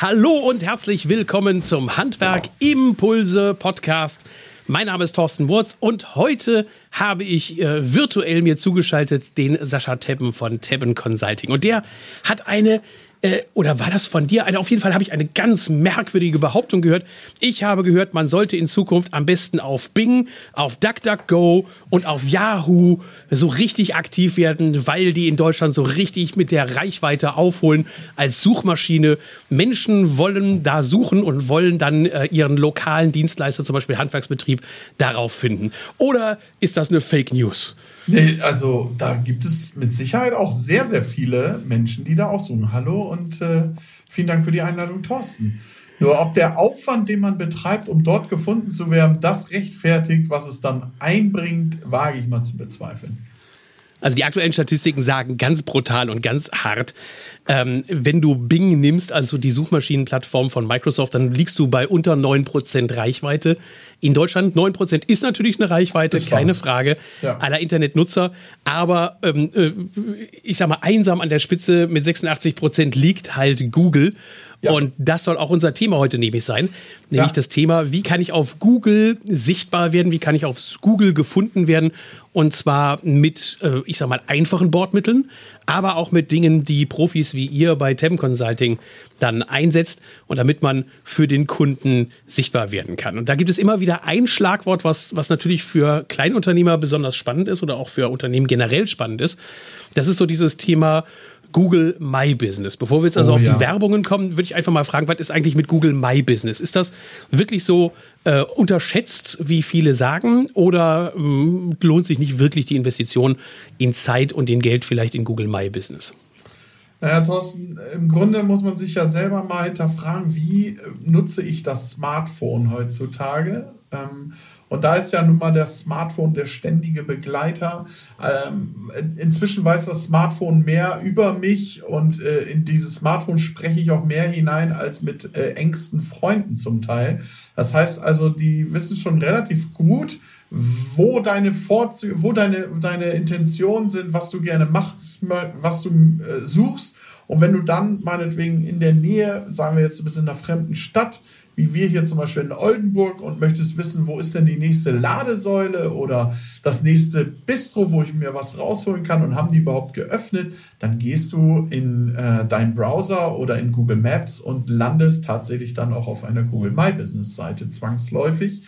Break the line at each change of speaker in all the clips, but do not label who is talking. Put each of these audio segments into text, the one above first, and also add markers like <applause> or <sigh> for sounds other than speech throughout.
Hallo und herzlich willkommen zum Handwerk Impulse Podcast. Mein Name ist Thorsten Wurz und heute habe ich äh, virtuell mir zugeschaltet den Sascha Teppen von Teppen Consulting. Und der hat eine äh, oder war das von dir? Auf jeden Fall habe ich eine ganz merkwürdige Behauptung gehört. Ich habe gehört, man sollte in Zukunft am besten auf Bing, auf DuckDuckGo und auf Yahoo so richtig aktiv werden, weil die in Deutschland so richtig mit der Reichweite aufholen als Suchmaschine. Menschen wollen da suchen und wollen dann äh, ihren lokalen Dienstleister, zum Beispiel Handwerksbetrieb, darauf finden. Oder ist das eine Fake News?
Nee, also da gibt es mit Sicherheit auch sehr, sehr viele Menschen, die da auch suchen. Hallo und äh, vielen Dank für die Einladung, Thorsten. Nur ob der Aufwand, den man betreibt, um dort gefunden zu werden, das rechtfertigt, was es dann einbringt, wage ich mal zu bezweifeln.
Also die aktuellen Statistiken sagen ganz brutal und ganz hart, ähm, wenn du Bing nimmst, also die Suchmaschinenplattform von Microsoft, dann liegst du bei unter 9% Reichweite. In Deutschland 9% ist natürlich eine Reichweite, keine Frage, ja. aller Internetnutzer. Aber ähm, äh, ich sag mal, einsam an der Spitze mit 86% liegt halt Google. Ja. Und das soll auch unser Thema heute nämlich sein. Nämlich ja. das Thema, wie kann ich auf Google sichtbar werden, wie kann ich auf Google gefunden werden. Und zwar mit, äh, ich sag mal, einfachen Bordmitteln, aber auch mit Dingen, die Profis wie ihr bei Tem Consulting dann einsetzt und damit man für den Kunden sichtbar werden kann. Und da gibt es immer wieder ein Schlagwort, was, was natürlich für Kleinunternehmer besonders spannend ist oder auch für Unternehmen generell spannend ist. Das ist so dieses Thema Google My Business. Bevor wir jetzt also oh, auf ja. die Werbungen kommen, würde ich einfach mal fragen, was ist eigentlich mit Google My Business? Ist das wirklich so äh, unterschätzt, wie viele sagen, oder mh, hm, lohnt sich nicht wirklich die Investition in Zeit und in Geld vielleicht in Google My Business?
Naja, Thorsten, im Grunde muss man sich ja selber mal hinterfragen, wie äh, nutze ich das Smartphone heutzutage? Ähm, und da ist ja nun mal das Smartphone der ständige Begleiter. Ähm, inzwischen weiß das Smartphone mehr über mich und äh, in dieses Smartphone spreche ich auch mehr hinein als mit äh, engsten Freunden zum Teil. Das heißt also, die wissen schon relativ gut, wo deine Vorzüge, wo deine, deine Intentionen sind, was du gerne machst, was du äh, suchst. Und wenn du dann meinetwegen in der Nähe, sagen wir jetzt, du bist in einer fremden Stadt, wie wir hier zum Beispiel in Oldenburg und möchtest wissen, wo ist denn die nächste Ladesäule oder das nächste Bistro, wo ich mir was rausholen kann und haben die überhaupt geöffnet, dann gehst du in äh, deinen Browser oder in Google Maps und landest tatsächlich dann auch auf einer Google My Business Seite zwangsläufig.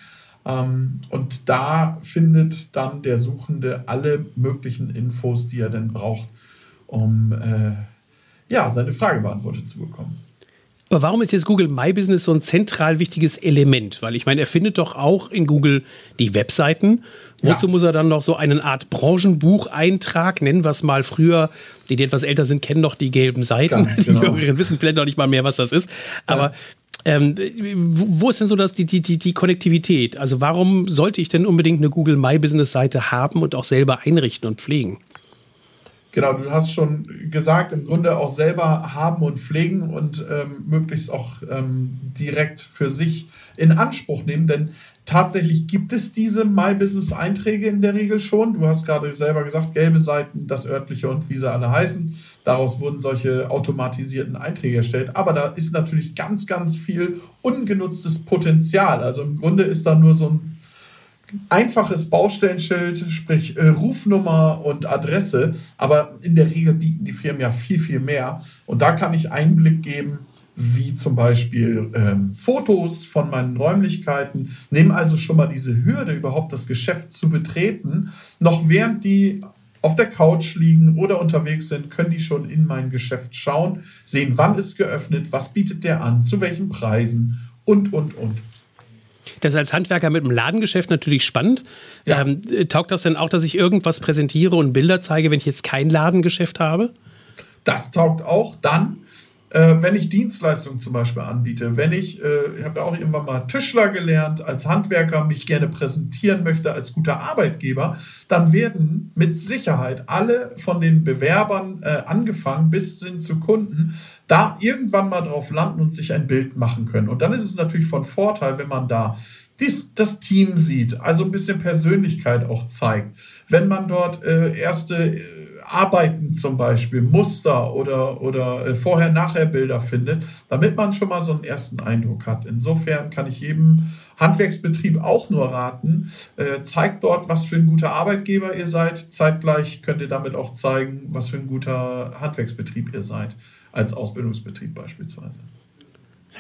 Ähm, und da findet dann der Suchende alle möglichen Infos, die er denn braucht, um äh, ja, seine Frage beantwortet zu bekommen.
Aber warum ist jetzt Google My Business so ein zentral wichtiges Element? Weil ich meine, er findet doch auch in Google die Webseiten. Wozu ja. muss er dann noch so eine Art Branchenbucheintrag nennen, was mal früher, die, die etwas älter sind, kennen noch die gelben Seiten. Ganz <laughs> genau. Die Jüngeren wissen vielleicht noch nicht mal mehr, was das ist. Aber ja. ähm, wo ist denn so das, die, die, die, die Konnektivität? Also warum sollte ich denn unbedingt eine Google My Business Seite haben und auch selber einrichten und pflegen?
Genau, du hast schon gesagt, im Grunde auch selber haben und pflegen und ähm, möglichst auch ähm, direkt für sich in Anspruch nehmen, denn tatsächlich gibt es diese My Business Einträge in der Regel schon. Du hast gerade selber gesagt, gelbe Seiten, das örtliche und wie sie alle heißen. Daraus wurden solche automatisierten Einträge erstellt. Aber da ist natürlich ganz, ganz viel ungenutztes Potenzial. Also im Grunde ist da nur so ein einfaches Baustellenschild, sprich äh, Rufnummer und Adresse, aber in der Regel bieten die Firmen ja viel, viel mehr. Und da kann ich Einblick geben, wie zum Beispiel ähm, Fotos von meinen Räumlichkeiten, nehmen also schon mal diese Hürde, überhaupt das Geschäft zu betreten. Noch während die auf der Couch liegen oder unterwegs sind, können die schon in mein Geschäft schauen, sehen, wann ist geöffnet, was bietet der an, zu welchen Preisen und, und, und.
Das ist als Handwerker mit einem Ladengeschäft natürlich spannend. Ja. Ähm, taugt das denn auch, dass ich irgendwas präsentiere und Bilder zeige, wenn ich jetzt kein Ladengeschäft habe?
Das taugt auch dann, äh, wenn ich Dienstleistungen zum Beispiel anbiete. Wenn ich, äh, ich habe ja auch irgendwann mal Tischler gelernt, als Handwerker mich gerne präsentieren möchte als guter Arbeitgeber, dann werden mit Sicherheit alle von den Bewerbern äh, angefangen bis hin zu Kunden da irgendwann mal drauf landen und sich ein Bild machen können. Und dann ist es natürlich von Vorteil, wenn man da dies, das Team sieht, also ein bisschen Persönlichkeit auch zeigt. Wenn man dort äh, erste äh, Arbeiten zum Beispiel, Muster oder, oder äh, Vorher-Nachher-Bilder findet, damit man schon mal so einen ersten Eindruck hat. Insofern kann ich jedem Handwerksbetrieb auch nur raten, äh, zeigt dort, was für ein guter Arbeitgeber ihr seid. Zeitgleich könnt ihr damit auch zeigen, was für ein guter Handwerksbetrieb ihr seid, als Ausbildungsbetrieb beispielsweise.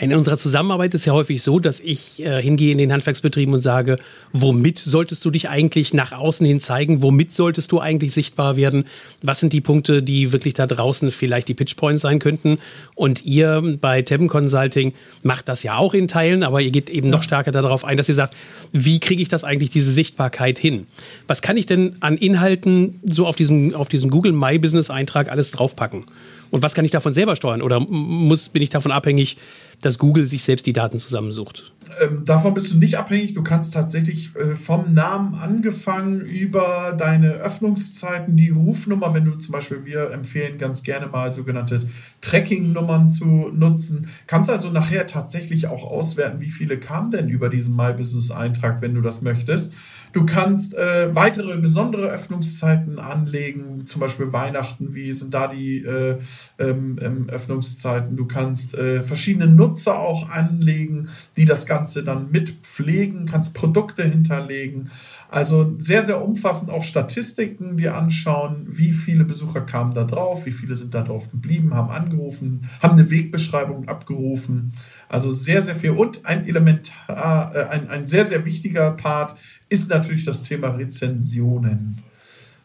In unserer Zusammenarbeit ist ja häufig so, dass ich äh, hingehe in den Handwerksbetrieben und sage, womit solltest du dich eigentlich nach außen hin zeigen? Womit solltest du eigentlich sichtbar werden? Was sind die Punkte, die wirklich da draußen vielleicht die Pitchpoints sein könnten? Und ihr bei Tabben Consulting macht das ja auch in Teilen, aber ihr geht eben noch stärker darauf ein, dass ihr sagt, wie kriege ich das eigentlich, diese Sichtbarkeit hin? Was kann ich denn an Inhalten so auf diesem, auf diesem Google My Business Eintrag alles draufpacken? Und was kann ich davon selber steuern? Oder muss, bin ich davon abhängig, dass Google sich selbst die Daten zusammensucht?
Ähm, davon bist du nicht abhängig. Du kannst tatsächlich äh, vom Namen angefangen über deine Öffnungszeiten, die Rufnummer, wenn du zum Beispiel, wir empfehlen ganz gerne mal sogenannte Tracking-Nummern zu nutzen, kannst also nachher tatsächlich auch auswerten, wie viele kamen denn über diesen My Business-Eintrag, wenn du das möchtest. Du kannst äh, weitere besondere Öffnungszeiten anlegen, zum Beispiel Weihnachten, wie sind da die äh, ähm, ähm, Öffnungszeiten. Du kannst äh, verschiedene Nutzer auch anlegen, die das Ganze dann mitpflegen, kannst Produkte hinterlegen. Also sehr, sehr umfassend auch Statistiken dir anschauen, wie viele Besucher kamen da drauf, wie viele sind da drauf geblieben, haben angerufen, haben eine Wegbeschreibung abgerufen. Also sehr, sehr viel. Und ein elementar, äh, ein, ein sehr, sehr wichtiger Part ist natürlich das Thema Rezensionen.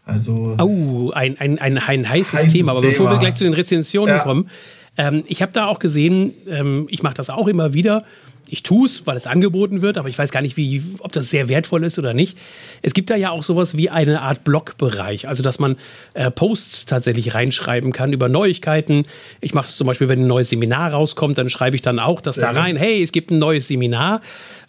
Also
oh, ein, ein, ein, ein heißes, heißes Thema. Aber Thema. bevor wir gleich zu den Rezensionen ja. kommen, ähm, ich habe da auch gesehen, ähm, ich mache das auch immer wieder, ich tue es, weil es angeboten wird, aber ich weiß gar nicht, wie, ob das sehr wertvoll ist oder nicht. Es gibt da ja auch sowas wie eine Art Blogbereich, also dass man äh, Posts tatsächlich reinschreiben kann über Neuigkeiten. Ich mache es zum Beispiel, wenn ein neues Seminar rauskommt, dann schreibe ich dann auch das sehr da rein. Hey, es gibt ein neues Seminar.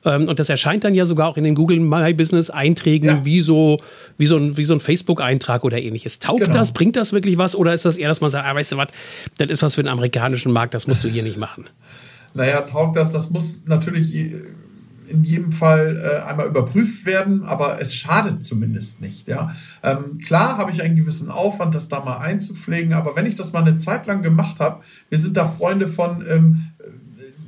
Ähm, und das erscheint dann ja sogar auch in den Google My Business Einträgen ja. wie so, wie so ein, wie so ein Facebook-Eintrag oder ähnliches. Taugt genau. das? Bringt das wirklich was? Oder ist das eher, dass man sagt, ah, weißt du was, das ist was für den amerikanischen Markt, das musst du hier nicht machen?
Naja, taugt das? Das muss natürlich in jedem Fall äh, einmal überprüft werden, aber es schadet zumindest nicht. Ja? Ähm, klar habe ich einen gewissen Aufwand, das da mal einzupflegen, aber wenn ich das mal eine Zeit lang gemacht habe, wir sind da Freunde von, ähm,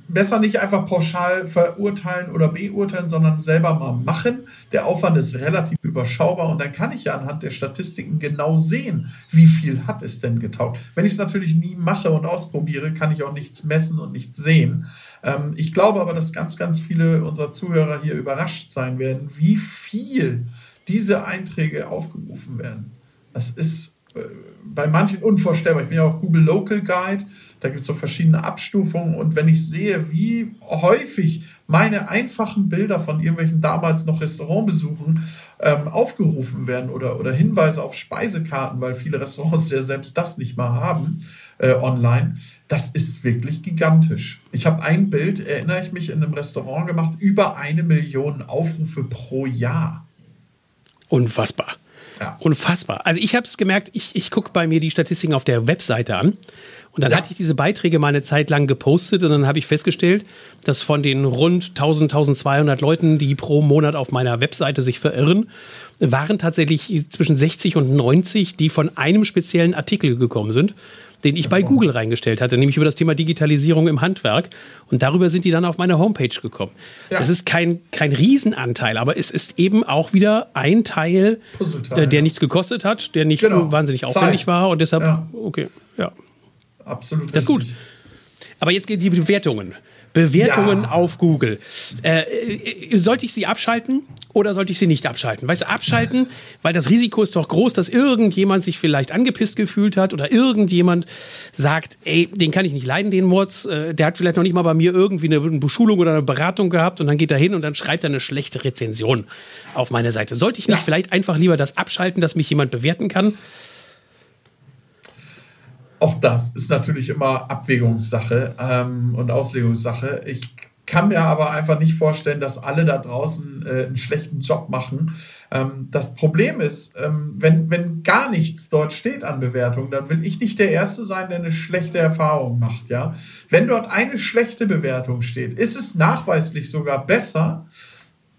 besser nicht einfach pauschal verurteilen oder beurteilen, sondern selber mal machen. Der Aufwand ist relativ überschaubar und dann kann ich ja anhand der Statistiken genau sehen, wie viel hat es denn getaugt. Wenn ich es natürlich nie mache und ausprobiere, kann ich auch nichts messen und nichts sehen. Ähm, ich glaube aber, dass ganz, ganz viele unserer Zuhörer hier überrascht sein werden, wie viel diese Einträge aufgerufen werden. Das ist äh, bei manchen unvorstellbar. Ich bin ja auch Google Local Guide da gibt es so verschiedene Abstufungen. Und wenn ich sehe, wie häufig meine einfachen Bilder von irgendwelchen damals noch Restaurantbesuchen ähm, aufgerufen werden oder, oder Hinweise auf Speisekarten, weil viele Restaurants ja selbst das nicht mal haben äh, online, das ist wirklich gigantisch. Ich habe ein Bild, erinnere ich mich, in einem Restaurant gemacht, über eine Million Aufrufe pro Jahr.
Unfassbar. Ja. Unfassbar. Also ich habe es gemerkt, ich, ich gucke bei mir die Statistiken auf der Webseite an und dann ja. hatte ich diese Beiträge mal eine Zeit lang gepostet und dann habe ich festgestellt, dass von den rund 1000, 1200 Leuten, die pro Monat auf meiner Webseite sich verirren, waren tatsächlich zwischen 60 und 90, die von einem speziellen Artikel gekommen sind, den ich bei Google reingestellt hatte, nämlich über das Thema Digitalisierung im Handwerk. Und darüber sind die dann auf meine Homepage gekommen. Ja. Das ist kein, kein Riesenanteil, aber es ist eben auch wieder ein Teil, der, der nichts gekostet hat, der nicht genau. wahnsinnig aufwendig Zeit. war und deshalb, ja. okay, ja
absolut.
Das ist gut. Aber jetzt gehen die Bewertungen. Bewertungen ja. auf Google. Äh, äh, sollte ich sie abschalten oder sollte ich sie nicht abschalten? Weißt du, abschalten, weil das Risiko ist doch groß, dass irgendjemand sich vielleicht angepisst gefühlt hat oder irgendjemand sagt, ey, den kann ich nicht leiden, den Mords. Äh, der hat vielleicht noch nicht mal bei mir irgendwie eine Beschulung oder eine Beratung gehabt und dann geht er hin und dann schreibt er eine schlechte Rezension auf meine Seite. Sollte ich nicht ja. vielleicht einfach lieber das abschalten, dass mich jemand bewerten kann?
Auch das ist natürlich immer Abwägungssache ähm, und Auslegungssache. Ich kann mir aber einfach nicht vorstellen, dass alle da draußen äh, einen schlechten Job machen. Ähm, das Problem ist, ähm, wenn, wenn gar nichts dort steht an Bewertung, dann will ich nicht der Erste sein, der eine schlechte Erfahrung macht. Ja? Wenn dort eine schlechte Bewertung steht, ist es nachweislich sogar besser,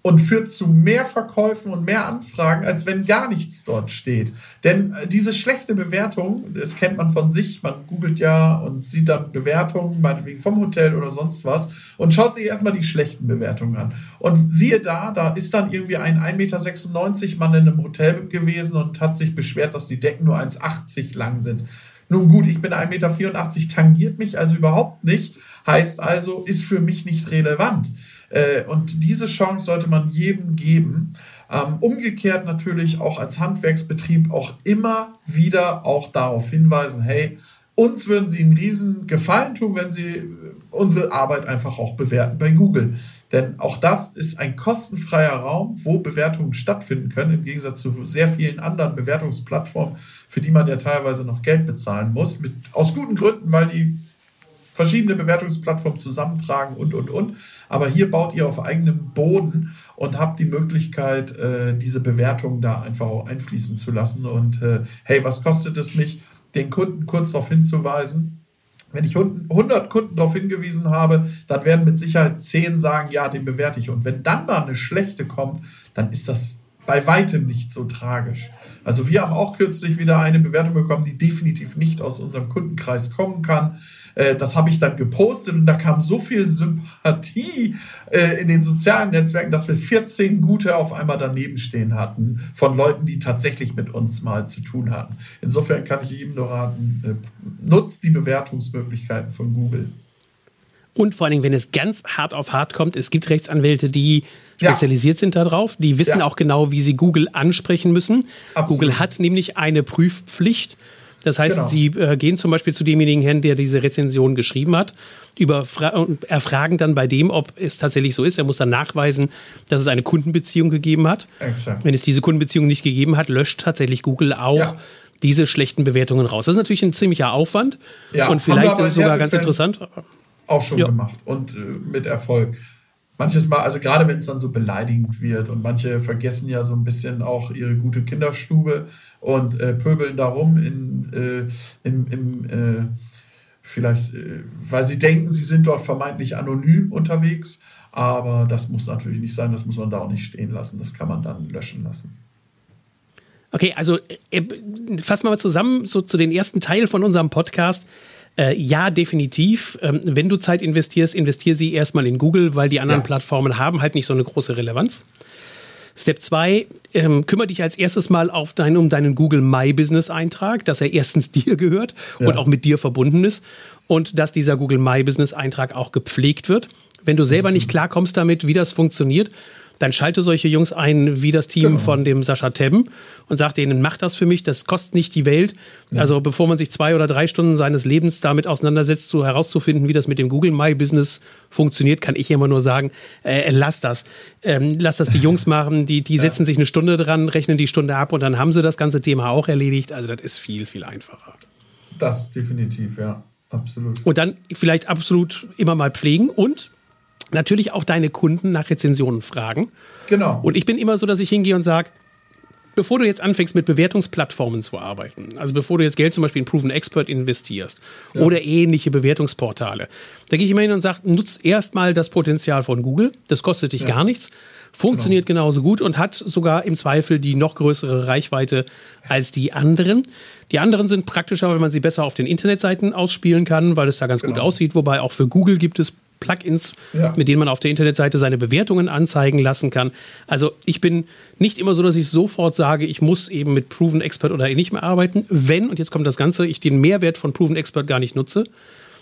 und führt zu mehr Verkäufen und mehr Anfragen, als wenn gar nichts dort steht. Denn äh, diese schlechte Bewertung, das kennt man von sich, man googelt ja und sieht dann Bewertungen, meinetwegen vom Hotel oder sonst was, und schaut sich erstmal die schlechten Bewertungen an. Und siehe da, da ist dann irgendwie ein 1,96 Meter Mann in einem Hotel gewesen und hat sich beschwert, dass die Decken nur 1,80 lang sind. Nun gut, ich bin 1,84 Meter, tangiert mich also überhaupt nicht, heißt also, ist für mich nicht relevant. Äh, und diese Chance sollte man jedem geben. Ähm, umgekehrt natürlich auch als Handwerksbetrieb auch immer wieder auch darauf hinweisen, hey, uns würden sie einen riesen Gefallen tun, wenn sie unsere Arbeit einfach auch bewerten bei Google. Denn auch das ist ein kostenfreier Raum, wo Bewertungen stattfinden können, im Gegensatz zu sehr vielen anderen Bewertungsplattformen, für die man ja teilweise noch Geld bezahlen muss. Mit, aus guten Gründen, weil die verschiedene Bewertungsplattformen zusammentragen und, und, und. Aber hier baut ihr auf eigenem Boden und habt die Möglichkeit, äh, diese Bewertungen da einfach auch einfließen zu lassen. Und äh, hey, was kostet es mich, den Kunden kurz darauf hinzuweisen? Wenn ich 100 Kunden darauf hingewiesen habe, dann werden mit Sicherheit 10 sagen, ja, den bewerte ich. Und wenn dann mal eine schlechte kommt, dann ist das bei weitem nicht so tragisch. Also wir haben auch kürzlich wieder eine Bewertung bekommen, die definitiv nicht aus unserem Kundenkreis kommen kann. Äh, das habe ich dann gepostet und da kam so viel Sympathie äh, in den sozialen Netzwerken, dass wir 14 gute auf einmal daneben stehen hatten von Leuten, die tatsächlich mit uns mal zu tun hatten. Insofern kann ich jedem nur raten, äh, nutzt die Bewertungsmöglichkeiten von Google.
Und vor allen Dingen, wenn es ganz hart auf hart kommt, es gibt Rechtsanwälte, die spezialisiert ja. sind darauf, die wissen ja. auch genau, wie sie Google ansprechen müssen. Absolut. Google hat nämlich eine Prüfpflicht das heißt, genau. Sie äh, gehen zum Beispiel zu demjenigen hin, der diese Rezension geschrieben hat, und erfragen dann bei dem, ob es tatsächlich so ist. Er muss dann nachweisen, dass es eine Kundenbeziehung gegeben hat. Exakt. Wenn es diese Kundenbeziehung nicht gegeben hat, löscht tatsächlich Google auch ja. diese schlechten Bewertungen raus. Das ist natürlich ein ziemlicher Aufwand. Ja, und vielleicht ist es sogar ganz interessant.
Auch schon ja. gemacht und äh, mit Erfolg manches Mal, also gerade wenn es dann so beleidigend wird und manche vergessen ja so ein bisschen auch ihre gute Kinderstube und äh, pöbeln darum in, äh, in, im, äh, vielleicht, äh, weil sie denken, sie sind dort vermeintlich anonym unterwegs. Aber das muss natürlich nicht sein, das muss man da auch nicht stehen lassen, das kann man dann löschen lassen.
Okay, also äh, fassen wir mal zusammen so zu den ersten Teil von unserem Podcast. Äh, ja, definitiv. Ähm, wenn du Zeit investierst, investier sie erstmal in Google, weil die anderen ja. Plattformen haben halt nicht so eine große Relevanz. Step 2, ähm, kümmere dich als erstes mal auf dein, um deinen Google My Business Eintrag, dass er erstens <laughs> dir gehört ja. und auch mit dir verbunden ist und dass dieser Google My Business Eintrag auch gepflegt wird. Wenn du selber nicht klarkommst damit, wie das funktioniert, dann schalte solche Jungs ein wie das Team genau. von dem Sascha Tebben und sagt denen, mach das für mich, das kostet nicht die Welt. Ja. Also bevor man sich zwei oder drei Stunden seines Lebens damit auseinandersetzt, so herauszufinden, wie das mit dem Google My Business funktioniert, kann ich immer nur sagen, äh, lass das. Ähm, lass das die Jungs machen, die, die ja. setzen sich eine Stunde dran, rechnen die Stunde ab und dann haben sie das ganze Thema auch erledigt. Also das ist viel, viel einfacher.
Das definitiv, ja. Absolut.
Und dann vielleicht absolut immer mal pflegen und natürlich auch deine Kunden nach Rezensionen fragen.
Genau.
Und ich bin immer so, dass ich hingehe und sage, bevor du jetzt anfängst mit Bewertungsplattformen zu arbeiten, also bevor du jetzt Geld zum Beispiel in Proven Expert investierst ja. oder ähnliche Bewertungsportale, da gehe ich immer hin und sage, nutz erstmal das Potenzial von Google, das kostet dich ja. gar nichts, funktioniert genau. genauso gut und hat sogar im Zweifel die noch größere Reichweite als die anderen. Die anderen sind praktischer, weil man sie besser auf den Internetseiten ausspielen kann, weil es da ganz genau. gut aussieht, wobei auch für Google gibt es Plugins, ja. mit denen man auf der Internetseite seine Bewertungen anzeigen lassen kann. Also ich bin nicht immer so, dass ich sofort sage, ich muss eben mit Proven Expert oder nicht mehr arbeiten. Wenn, und jetzt kommt das Ganze, ich den Mehrwert von Proven Expert gar nicht nutze.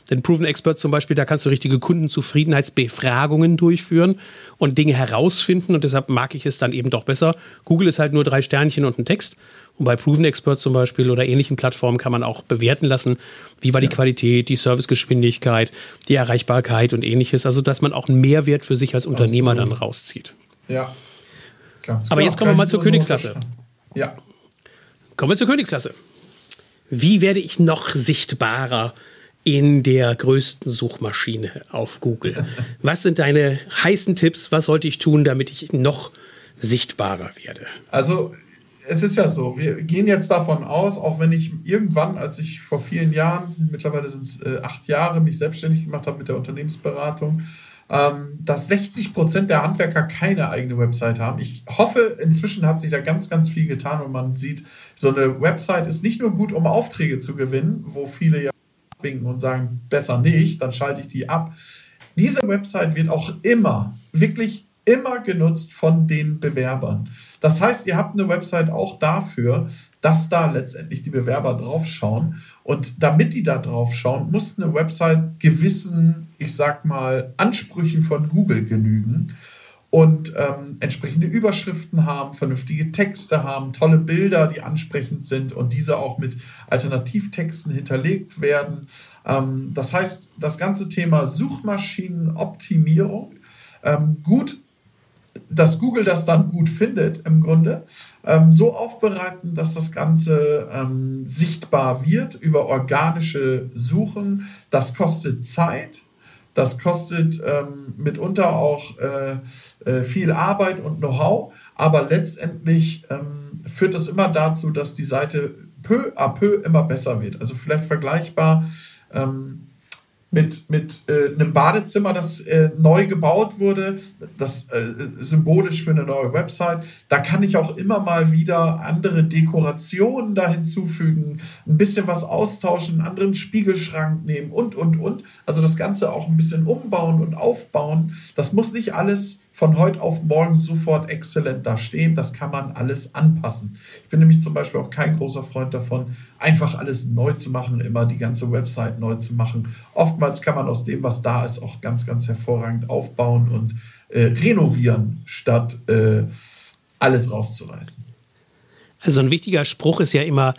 Denn Proven Expert zum Beispiel, da kannst du richtige Kundenzufriedenheitsbefragungen durchführen und Dinge herausfinden. Und deshalb mag ich es dann eben doch besser. Google ist halt nur drei Sternchen und ein Text. Und bei Proven Expert zum Beispiel oder ähnlichen Plattformen kann man auch bewerten lassen, wie war die Qualität, die Servicegeschwindigkeit, die Erreichbarkeit und ähnliches. Also, dass man auch einen Mehrwert für sich als Unternehmer Absolut. dann rauszieht.
Ja.
Ganz Aber genau. jetzt kommen wir mal zur Königsklasse.
Ja.
Kommen wir zur Königsklasse. Wie werde ich noch sichtbarer in der größten Suchmaschine auf Google? <laughs> Was sind deine heißen Tipps? Was sollte ich tun, damit ich noch sichtbarer werde?
Also es ist ja so, wir gehen jetzt davon aus, auch wenn ich irgendwann, als ich vor vielen Jahren, mittlerweile sind es äh, acht Jahre, mich selbstständig gemacht habe mit der Unternehmensberatung, ähm, dass 60 Prozent der Handwerker keine eigene Website haben. Ich hoffe, inzwischen hat sich da ganz, ganz viel getan und man sieht, so eine Website ist nicht nur gut, um Aufträge zu gewinnen, wo viele ja winken und sagen, besser nicht, dann schalte ich die ab. Diese Website wird auch immer, wirklich immer genutzt von den Bewerbern. Das heißt, ihr habt eine Website auch dafür, dass da letztendlich die Bewerber draufschauen. Und damit die da draufschauen, muss eine Website gewissen, ich sag mal, Ansprüchen von Google genügen und ähm, entsprechende Überschriften haben, vernünftige Texte haben, tolle Bilder, die ansprechend sind und diese auch mit Alternativtexten hinterlegt werden. Ähm, das heißt, das ganze Thema Suchmaschinenoptimierung ähm, gut dass Google das dann gut findet im Grunde, ähm, so aufbereiten, dass das Ganze ähm, sichtbar wird über organische Suchen. Das kostet Zeit, das kostet ähm, mitunter auch äh, äh, viel Arbeit und Know-how, aber letztendlich ähm, führt das immer dazu, dass die Seite peu à peu immer besser wird. Also vielleicht vergleichbar ähm, mit, mit äh, einem Badezimmer, das äh, neu gebaut wurde, das äh, symbolisch für eine neue Website. Da kann ich auch immer mal wieder andere Dekorationen da hinzufügen, ein bisschen was austauschen, einen anderen Spiegelschrank nehmen und, und, und. Also das Ganze auch ein bisschen umbauen und aufbauen. Das muss nicht alles von heute auf morgen sofort exzellent da stehen. Das kann man alles anpassen. Ich bin nämlich zum Beispiel auch kein großer Freund davon, einfach alles neu zu machen, immer die ganze Website neu zu machen. Oftmals kann man aus dem, was da ist, auch ganz, ganz hervorragend aufbauen und äh, renovieren, statt äh, alles rauszureißen.
Also ein wichtiger Spruch ist ja immer,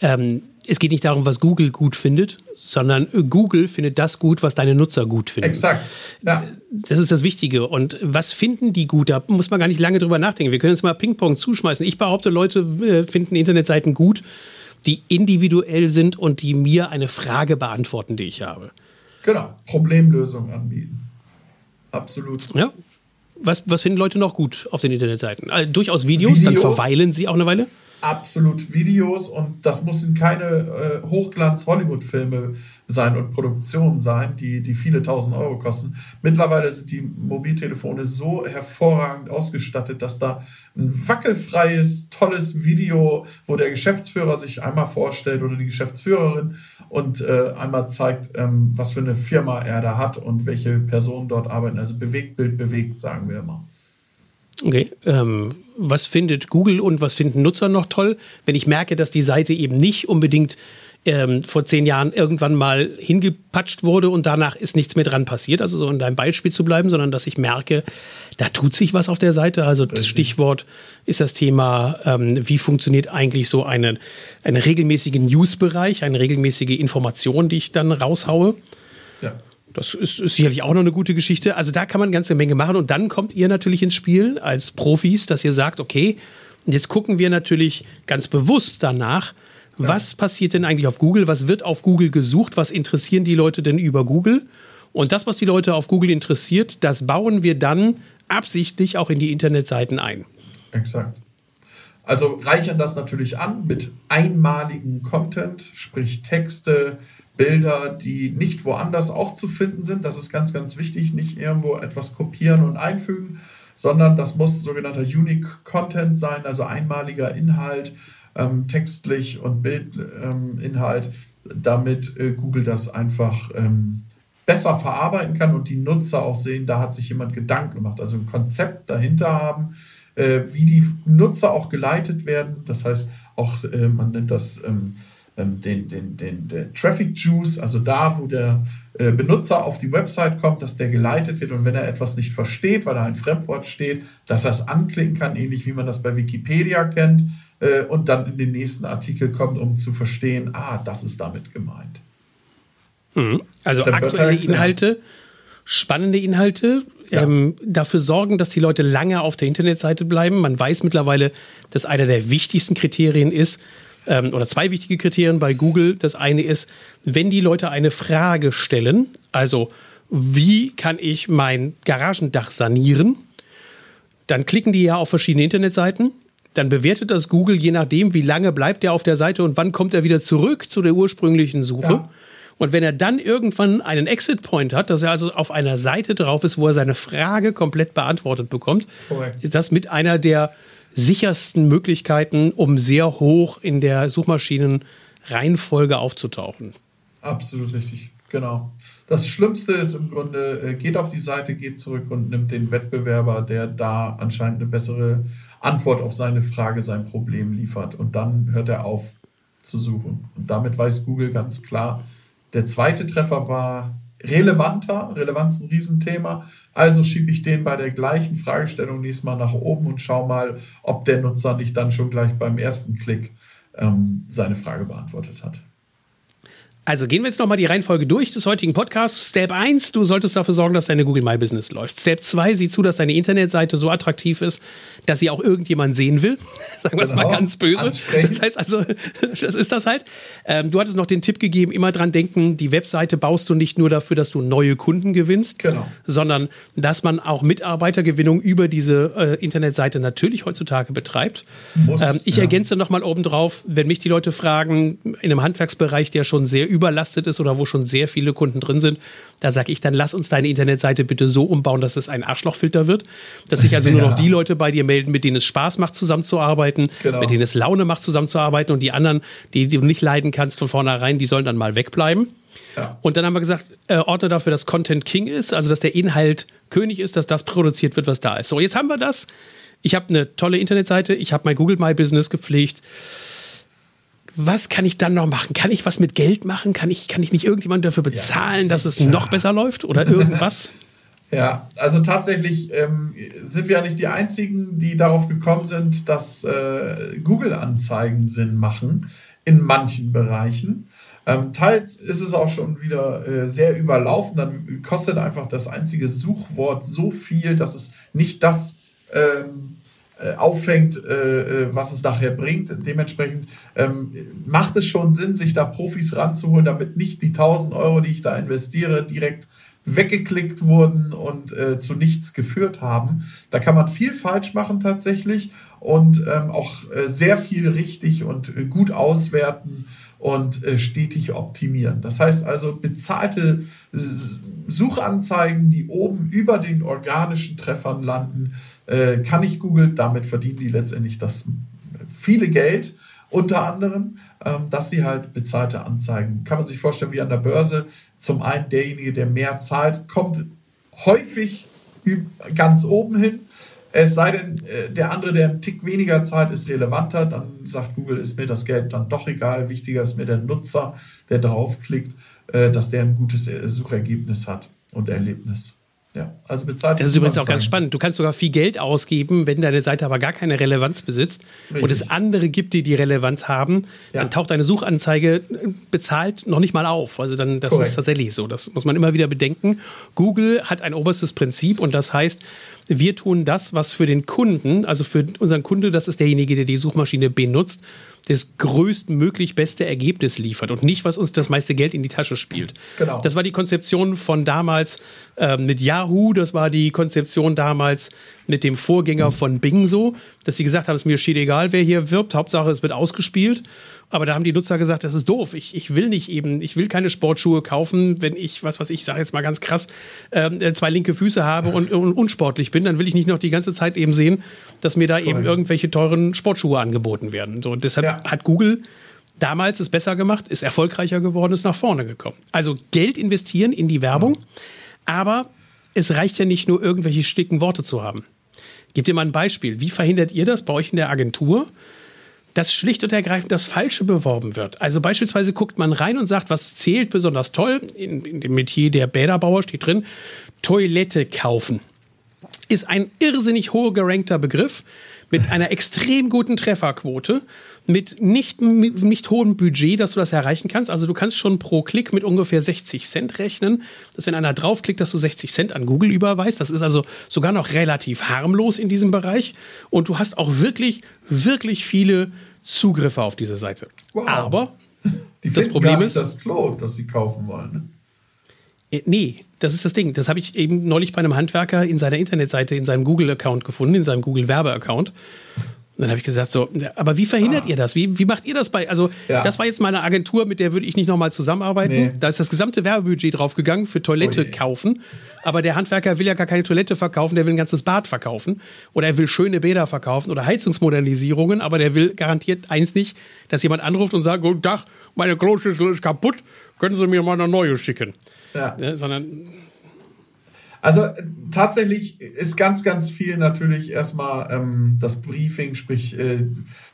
ähm, es geht nicht darum, was Google gut findet, sondern Google findet das gut, was deine Nutzer gut finden.
Exakt. Ja.
Das ist das Wichtige. Und was finden die gut? Da muss man gar nicht lange drüber nachdenken. Wir können jetzt mal Ping-Pong zuschmeißen. Ich behaupte, Leute äh, finden Internetseiten gut, die individuell sind und die mir eine Frage beantworten, die ich habe.
Genau. Problemlösungen anbieten. Absolut.
Ja. Was, was finden Leute noch gut auf den Internetseiten? Also durchaus Videos, Videos, dann verweilen sie auch eine Weile
absolut Videos und das müssen keine äh, Hochglanz-Hollywood-Filme sein und Produktionen sein, die, die viele tausend Euro kosten. Mittlerweile sind die Mobiltelefone so hervorragend ausgestattet, dass da ein wackelfreies, tolles Video, wo der Geschäftsführer sich einmal vorstellt oder die Geschäftsführerin und äh, einmal zeigt, ähm, was für eine Firma er da hat und welche Personen dort arbeiten. Also Bewegtbild bewegt, sagen wir immer.
Okay. Ähm, was findet Google und was finden Nutzer noch toll? Wenn ich merke, dass die Seite eben nicht unbedingt ähm, vor zehn Jahren irgendwann mal hingepatscht wurde und danach ist nichts mehr dran passiert, also so in deinem Beispiel zu bleiben, sondern dass ich merke, da tut sich was auf der Seite. Also das Stichwort ist das Thema, ähm, wie funktioniert eigentlich so eine, eine regelmäßige News-Bereich, eine regelmäßige Information, die ich dann raushaue. Ja. Das ist, ist, sicherlich auch noch eine gute Geschichte. Also da kann man eine ganze Menge machen. Und dann kommt ihr natürlich ins Spiel als Profis, dass ihr sagt, okay, und jetzt gucken wir natürlich ganz bewusst danach, ja. was passiert denn eigentlich auf Google? Was wird auf Google gesucht? Was interessieren die Leute denn über Google? Und das, was die Leute auf Google interessiert, das bauen wir dann absichtlich auch in die Internetseiten ein.
Exakt. Also reichern das natürlich an mit einmaligen Content, sprich Texte, Bilder, die nicht woanders auch zu finden sind. Das ist ganz, ganz wichtig. Nicht irgendwo etwas kopieren und einfügen, sondern das muss sogenannter Unique Content sein, also einmaliger Inhalt, ähm, textlich und Bildinhalt, ähm, damit äh, Google das einfach ähm, besser verarbeiten kann und die Nutzer auch sehen, da hat sich jemand Gedanken gemacht, also ein Konzept dahinter haben, äh, wie die Nutzer auch geleitet werden. Das heißt, auch äh, man nennt das ähm, den, den, den, den Traffic Juice, also da, wo der äh, Benutzer auf die Website kommt, dass der geleitet wird und wenn er etwas nicht versteht, weil da ein Fremdwort steht, dass er es anklicken kann, ähnlich wie man das bei Wikipedia kennt äh, und dann in den nächsten Artikel kommt, um zu verstehen, ah, das ist damit gemeint.
Mhm. Also aktuelle Inhalte, spannende Inhalte, ja. ähm, dafür sorgen, dass die Leute lange auf der Internetseite bleiben. Man weiß mittlerweile, dass einer der wichtigsten Kriterien ist, ähm, oder zwei wichtige Kriterien bei Google. Das eine ist, wenn die Leute eine Frage stellen, also wie kann ich mein Garagendach sanieren, dann klicken die ja auf verschiedene Internetseiten. dann bewertet das Google je nachdem, wie lange bleibt er auf der Seite und wann kommt er wieder zurück zu der ursprünglichen Suche. Ja. Und wenn er dann irgendwann einen Exit-Point hat, dass er also auf einer Seite drauf ist, wo er seine Frage komplett beantwortet bekommt, Correct. ist das mit einer der sichersten Möglichkeiten, um sehr hoch in der Suchmaschinenreihenfolge aufzutauchen.
Absolut richtig, genau. Das Schlimmste ist im Grunde, äh, geht auf die Seite, geht zurück und nimmt den Wettbewerber, der da anscheinend eine bessere Antwort auf seine Frage, sein Problem liefert. Und dann hört er auf zu suchen. Und damit weiß Google ganz klar, der zweite Treffer war relevanter, Relevanz ein Riesenthema. Also schiebe ich den bei der gleichen Fragestellung nächstes Mal nach oben und schaue mal, ob der Nutzer nicht dann schon gleich beim ersten Klick ähm, seine Frage beantwortet hat.
Also gehen wir jetzt nochmal die Reihenfolge durch des heutigen Podcasts. Step 1, du solltest dafür sorgen, dass deine Google My Business läuft. Step 2, sieh zu, dass deine Internetseite so attraktiv ist, dass sie auch irgendjemand sehen will. <laughs> Sagen wir es genau. mal ganz böse. Das heißt also, <laughs> das ist das halt. Ähm, du hattest noch den Tipp gegeben, immer dran denken, die Webseite baust du nicht nur dafür, dass du neue Kunden gewinnst, genau. sondern dass man auch Mitarbeitergewinnung über diese äh, Internetseite natürlich heutzutage betreibt. Muss, ähm, ich ja. ergänze nochmal obendrauf, wenn mich die Leute fragen, in einem Handwerksbereich, der schon sehr überlastet ist oder wo schon sehr viele Kunden drin sind, da sage ich dann, lass uns deine Internetseite bitte so umbauen, dass es ein Arschlochfilter wird, dass sich also nur <laughs> noch die Leute bei dir melden, mit denen es Spaß macht, zusammenzuarbeiten, genau. mit denen es Laune macht, zusammenzuarbeiten und die anderen, die, die du nicht leiden kannst von vornherein, die sollen dann mal wegbleiben. Ja. Und dann haben wir gesagt, äh, ordne dafür, dass Content King ist, also dass der Inhalt König ist, dass das produziert wird, was da ist. So, jetzt haben wir das. Ich habe eine tolle Internetseite, ich habe mein Google My Business gepflegt was kann ich dann noch machen? Kann ich was mit Geld machen? Kann ich, kann ich nicht irgendjemand dafür bezahlen, ja, dass es noch besser läuft oder irgendwas? <laughs>
ja, also tatsächlich ähm, sind wir ja nicht die Einzigen, die darauf gekommen sind, dass äh, Google-Anzeigen Sinn machen in manchen Bereichen. Ähm, teils ist es auch schon wieder äh, sehr überlaufen. Dann kostet einfach das einzige Suchwort so viel, dass es nicht das ähm, äh, auffängt, äh, äh, was es nachher bringt. Dementsprechend ähm, macht es schon Sinn, sich da Profis ranzuholen, damit nicht die 1000 Euro, die ich da investiere, direkt weggeklickt wurden und äh, zu nichts geführt haben. Da kann man viel falsch machen tatsächlich und ähm, auch äh, sehr viel richtig und äh, gut auswerten und stetig optimieren. Das heißt also bezahlte Suchanzeigen, die oben über den organischen Treffern landen, äh, kann ich Google, damit verdienen die letztendlich das viele Geld, unter anderem, ähm, dass sie halt bezahlte Anzeigen, kann man sich vorstellen wie an der Börse, zum einen derjenige, der mehr zahlt, kommt häufig ganz oben hin, es sei denn, äh, der andere, der einen Tick weniger zahlt, ist relevanter, dann sagt Google, ist mir das Geld dann doch egal. Wichtiger ist mir der Nutzer, der draufklickt, äh, dass der ein gutes Suchergebnis hat und Erlebnis. Ja, also bezahlt.
Das ist übrigens auch ganz spannend. Du kannst sogar viel Geld ausgeben, wenn deine Seite aber gar keine Relevanz besitzt Richtig. und es andere gibt, die die Relevanz haben, ja. dann taucht deine Suchanzeige äh, bezahlt noch nicht mal auf. Also dann, das Correct. ist tatsächlich so. Das muss man immer wieder bedenken. Google hat ein oberstes Prinzip und das heißt, wir tun das, was für den Kunden, also für unseren Kunde, das ist derjenige, der die Suchmaschine benutzt, das größtmöglich beste Ergebnis liefert und nicht, was uns das meiste Geld in die Tasche spielt. Genau. Das war die Konzeption von damals äh, mit Yahoo, das war die Konzeption damals mit dem Vorgänger mhm. von Bing so, dass sie gesagt haben, es ist mir steht egal, wer hier wirbt, Hauptsache es wird ausgespielt. Aber da haben die Nutzer gesagt, das ist doof. Ich, ich will nicht eben, ich will keine Sportschuhe kaufen, wenn ich, was was ich sage jetzt mal ganz krass, ähm, äh, zwei linke Füße habe und, und, unsportlich bin, dann will ich nicht noch die ganze Zeit eben sehen, dass mir da Voll. eben irgendwelche teuren Sportschuhe angeboten werden. So, und deshalb ja. hat Google damals es besser gemacht, ist erfolgreicher geworden, ist nach vorne gekommen. Also Geld investieren in die Werbung, ja. aber es reicht ja nicht nur irgendwelche sticken Worte zu haben. Gebt ihr mal ein Beispiel. Wie verhindert ihr das bei euch in der Agentur? Dass schlicht und ergreifend das Falsche beworben wird. Also beispielsweise guckt man rein und sagt, was zählt besonders toll, in, in dem Metier der Bäderbauer steht drin, Toilette kaufen. Ist ein irrsinnig hoch gerankter Begriff mit einer extrem guten Trefferquote mit nicht, nicht hohem Budget, dass du das erreichen kannst. Also du kannst schon pro Klick mit ungefähr 60 Cent rechnen, dass wenn einer draufklickt, dass du 60 Cent an Google überweist. Das ist also sogar noch relativ harmlos in diesem Bereich. Und du hast auch wirklich, wirklich viele Zugriffe auf diese Seite. Wow. Aber <laughs>
das Problem ist, das Klo, das sie kaufen wollen. Ne?
Äh, nee, das ist das Ding. Das habe ich eben neulich bei einem Handwerker in seiner Internetseite, in seinem Google-Account gefunden, in seinem Google-Werbe-Account. Dann habe ich gesagt, so, aber wie verhindert ah. ihr das? Wie, wie macht ihr das bei? Also, ja. das war jetzt meine Agentur, mit der würde ich nicht nochmal zusammenarbeiten. Nee. Da ist das gesamte Werbebudget draufgegangen für Toilette oh kaufen. Aber der Handwerker will ja gar keine Toilette verkaufen, der will ein ganzes Bad verkaufen. Oder er will schöne Bäder verkaufen oder Heizungsmodernisierungen, aber der will garantiert eins nicht, dass jemand anruft und sagt: Guten Tag, meine Kloschüssel ist kaputt, können Sie mir mal eine neue schicken? Ja. ja sondern
also äh, tatsächlich ist ganz, ganz viel natürlich erstmal ähm, das Briefing, sprich äh,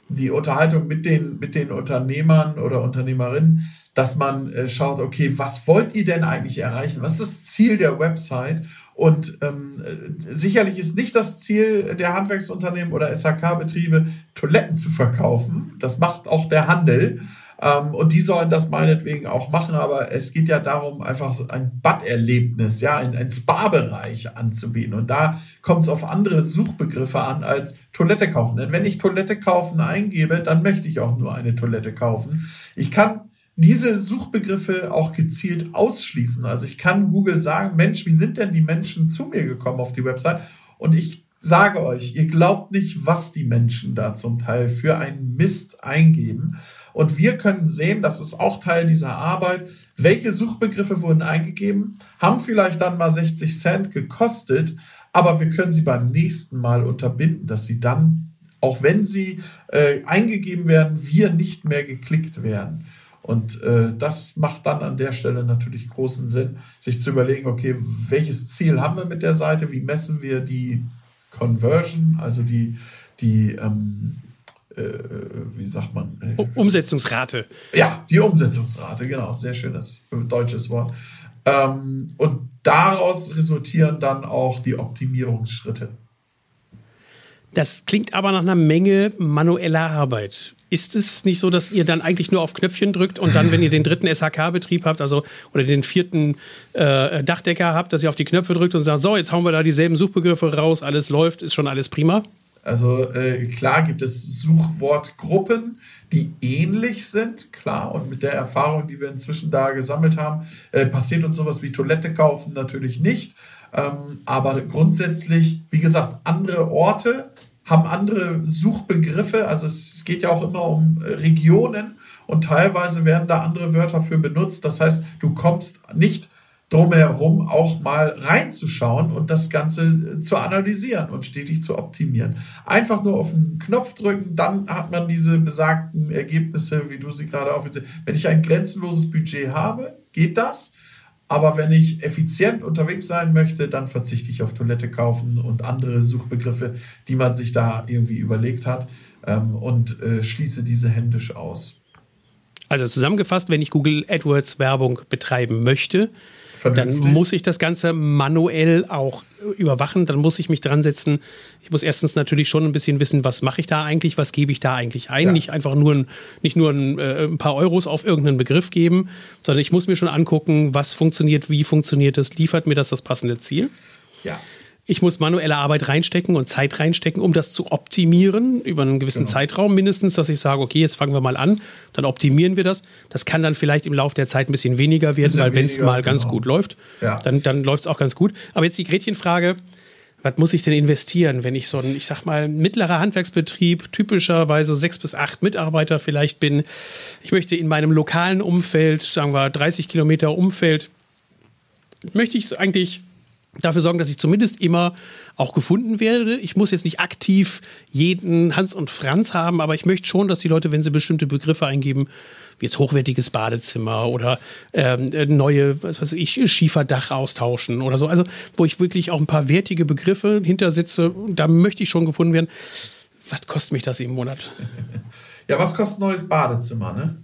die Unterhaltung mit den, mit den Unternehmern oder Unternehmerinnen, dass man äh, schaut, okay, was wollt ihr denn eigentlich erreichen? Was ist das Ziel der Website? Und ähm, äh, sicherlich ist nicht das Ziel der Handwerksunternehmen oder SHK-Betriebe, Toiletten zu verkaufen. Das macht auch der Handel. Ähm, und die sollen das meinetwegen auch machen, aber es geht ja darum, einfach ein Bad-Erlebnis, ja, ein, ein Spa-Bereich anzubieten. Und da kommt es auf andere Suchbegriffe an als Toilette kaufen. Denn wenn ich Toilette kaufen eingebe, dann möchte ich auch nur eine Toilette kaufen. Ich kann diese Suchbegriffe auch gezielt ausschließen. Also ich kann Google sagen, Mensch, wie sind denn die Menschen zu mir gekommen auf die Website? Und ich sage euch, ihr glaubt nicht, was die Menschen da zum Teil für einen Mist eingeben. Und wir können sehen, das ist auch Teil dieser Arbeit, welche Suchbegriffe wurden eingegeben, haben vielleicht dann mal 60 Cent gekostet, aber wir können sie beim nächsten Mal unterbinden, dass sie dann, auch wenn sie äh, eingegeben werden, wir nicht mehr geklickt werden. Und äh, das macht dann an der Stelle natürlich großen Sinn, sich zu überlegen, okay, welches Ziel haben wir mit der Seite, wie messen wir die Conversion, also die, die ähm, äh, wie sagt man?
Umsetzungsrate.
Ja, die Umsetzungsrate, genau, sehr schönes deutsches Wort. Ähm, und daraus resultieren dann auch die Optimierungsschritte.
Das klingt aber nach einer Menge manueller Arbeit. Ist es nicht so, dass ihr dann eigentlich nur auf Knöpfchen drückt und dann, wenn ihr den dritten SHK-Betrieb habt, also oder den vierten äh, Dachdecker habt, dass ihr auf die Knöpfe drückt und sagt, so, jetzt hauen wir da dieselben Suchbegriffe raus, alles läuft, ist schon alles prima?
Also äh, klar gibt es Suchwortgruppen, die ähnlich sind, klar. Und mit der Erfahrung, die wir inzwischen da gesammelt haben, äh, passiert uns sowas wie Toilette kaufen natürlich nicht. Ähm, aber grundsätzlich, wie gesagt, andere Orte haben andere Suchbegriffe. Also es geht ja auch immer um äh, Regionen und teilweise werden da andere Wörter für benutzt. Das heißt, du kommst nicht drumherum auch mal reinzuschauen und das Ganze äh, zu analysieren und stetig zu optimieren. Einfach nur auf den Knopf drücken, dann hat man diese besagten Ergebnisse, wie du sie gerade aufgezählt hast. Wenn ich ein grenzenloses Budget habe, geht das. Aber wenn ich effizient unterwegs sein möchte, dann verzichte ich auf Toilette kaufen und andere Suchbegriffe, die man sich da irgendwie überlegt hat ähm, und äh, schließe diese händisch aus.
Also zusammengefasst, wenn ich Google AdWords Werbung betreiben möchte, Vernünftig. Dann muss ich das Ganze manuell auch überwachen. Dann muss ich mich dran setzen. Ich muss erstens natürlich schon ein bisschen wissen, was mache ich da eigentlich, was gebe ich da eigentlich ein. Ja. Nicht einfach nur, ein, nicht nur ein, äh, ein, paar Euros auf irgendeinen Begriff geben, sondern ich muss mir schon angucken, was funktioniert, wie funktioniert das, liefert mir das das passende Ziel.
Ja.
Ich muss manuelle Arbeit reinstecken und Zeit reinstecken, um das zu optimieren über einen gewissen genau. Zeitraum mindestens, dass ich sage, okay, jetzt fangen wir mal an, dann optimieren wir das. Das kann dann vielleicht im Laufe der Zeit ein bisschen weniger werden, bisschen weil wenn es mal genau. ganz gut läuft, ja. dann, dann läuft es auch ganz gut. Aber jetzt die Gretchenfrage, was muss ich denn investieren, wenn ich so ein, ich sag mal, mittlerer Handwerksbetrieb, typischerweise sechs bis acht Mitarbeiter vielleicht bin. Ich möchte in meinem lokalen Umfeld, sagen wir 30 Kilometer Umfeld, möchte ich eigentlich dafür sorgen, dass ich zumindest immer auch gefunden werde. Ich muss jetzt nicht aktiv jeden Hans und Franz haben, aber ich möchte schon, dass die Leute, wenn sie bestimmte Begriffe eingeben, wie jetzt hochwertiges Badezimmer oder ähm, neue, was weiß ich, Schieferdach austauschen oder so. Also, wo ich wirklich auch ein paar wertige Begriffe hintersetze, da möchte ich schon gefunden werden. Was kostet mich das im Monat? <laughs>
Ja, was kostet ein neues Badezimmer, ne?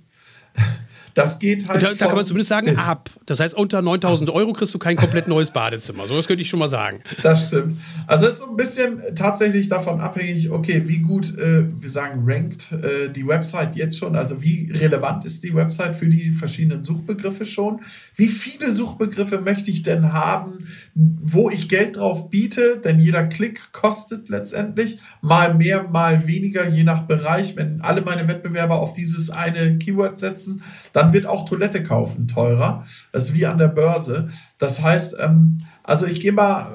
Das geht halt.
Da, da kann man zumindest sagen, ab. Das heißt, unter 9000 Euro kriegst du kein komplett neues Badezimmer. So, das könnte ich schon mal sagen.
Das stimmt. Also, es ist so ein bisschen tatsächlich davon abhängig, okay, wie gut, äh, wir sagen, rankt äh, die Website jetzt schon. Also, wie relevant ist die Website für die verschiedenen Suchbegriffe schon? Wie viele Suchbegriffe möchte ich denn haben, wo ich Geld drauf biete? Denn jeder Klick kostet letztendlich mal mehr, mal weniger, je nach Bereich. Wenn alle meine Wettbewerber auf dieses eine Keyword setzen, dann dann wird auch Toilette kaufen teurer. Das ist wie an der Börse. Das heißt, ähm, also ich gehe mal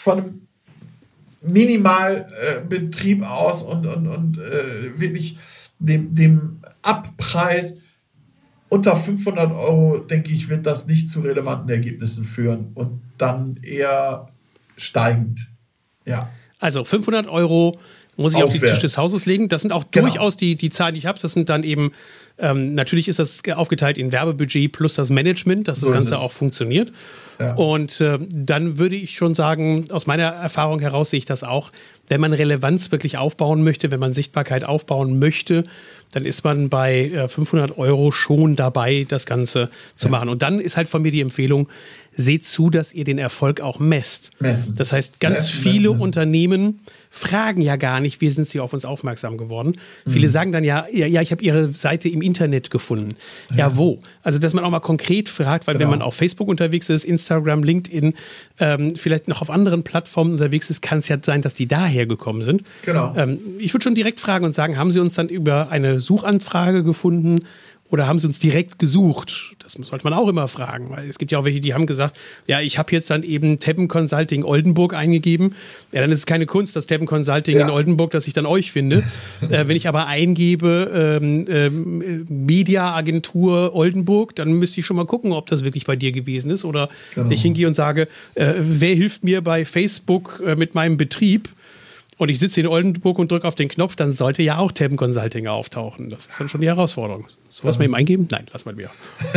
von einem Minimalbetrieb äh, aus und, und, und äh, wirklich dem, dem Abpreis unter 500 Euro, denke ich, wird das nicht zu relevanten Ergebnissen führen und dann eher steigend. Ja.
Also 500 Euro muss ich Aufwärts. auf den Tisch des Hauses legen. Das sind auch genau. durchaus die, die Zahlen, die ich habe. Das sind dann eben, ähm, natürlich ist das aufgeteilt in Werbebudget plus das Management, dass so das Ganze auch funktioniert. Ja. Und äh, dann würde ich schon sagen, aus meiner Erfahrung heraus sehe ich das auch, wenn man Relevanz wirklich aufbauen möchte, wenn man Sichtbarkeit aufbauen möchte, dann ist man bei äh, 500 Euro schon dabei, das Ganze zu ja. machen. Und dann ist halt von mir die Empfehlung, seht zu, dass ihr den Erfolg auch messt. Messen. Das heißt, ganz messen, viele messen, Unternehmen fragen ja gar nicht, wie sind sie auf uns aufmerksam geworden. Mhm. Viele sagen dann ja, ja, ja ich habe ihre Seite im Internet gefunden. Ja. ja. wo? Also, dass man auch mal konkret fragt, weil genau. wenn man auf Facebook unterwegs ist, Instagram, LinkedIn, ähm, vielleicht noch auf anderen Plattformen unterwegs ist, kann es ja sein, dass die daher gekommen sind. Genau. Ähm, ich würde schon direkt fragen und sagen, haben sie uns dann über eine Suchanfrage gefunden? Oder haben sie uns direkt gesucht? Das sollte man auch immer fragen, weil es gibt ja auch welche, die haben gesagt, ja, ich habe jetzt dann eben Teppen Consulting Oldenburg eingegeben. Ja, dann ist es keine Kunst, das Teppen Consulting ja. in Oldenburg, dass ich dann euch finde. <laughs> äh, wenn ich aber eingebe ähm, ähm, Media Agentur Oldenburg, dann müsste ich schon mal gucken, ob das wirklich bei dir gewesen ist. Oder genau. ich hingehe und sage, äh, wer hilft mir bei Facebook äh, mit meinem Betrieb? Und ich sitze in Oldenburg und drücke auf den Knopf, dann sollte ja auch Tabben Consulting auftauchen. Das ist dann schon die Herausforderung. So was wir ihm eingeben? Nein, lass mal wieder.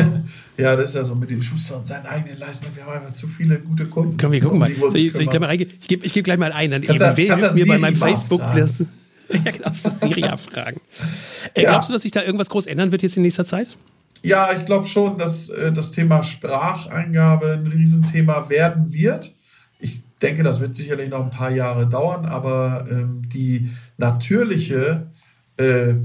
<laughs>
ja, das ist ja so mit dem Schuster und seinen eigenen Leistungen. Wir haben einfach zu viele gute Kunden.
Komm, wir gucken mal. Soll ich, soll ich, mal ich gebe geb gleich mal ein. Dann eben, wer hilft mir bei meinem Facebook? <laughs> ja, genau, Siri abfragen. Äh, ja. Glaubst du, dass sich da irgendwas groß ändern wird jetzt in nächster Zeit?
Ja, ich glaube schon, dass äh, das Thema Spracheingabe ein Riesenthema werden wird denke, das wird sicherlich noch ein paar Jahre dauern, aber ähm, die natürliche äh,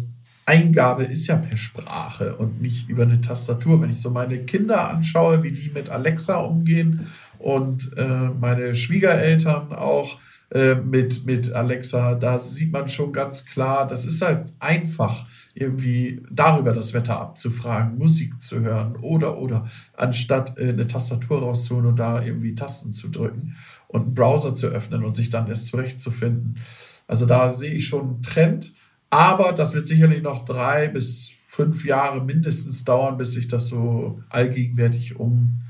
Eingabe ist ja per Sprache und nicht über eine Tastatur. Wenn ich so meine Kinder anschaue, wie die mit Alexa umgehen und äh, meine Schwiegereltern auch äh, mit, mit Alexa, da sieht man schon ganz klar, das ist halt einfach irgendwie darüber das Wetter abzufragen, Musik zu hören oder oder anstatt äh, eine Tastatur rauszuholen und da irgendwie Tasten zu drücken und einen Browser zu öffnen und sich dann erst zurechtzufinden. Also da sehe ich schon einen Trend, aber das wird sicherlich noch drei bis fünf Jahre mindestens dauern, bis sich das so allgegenwärtig umsetzen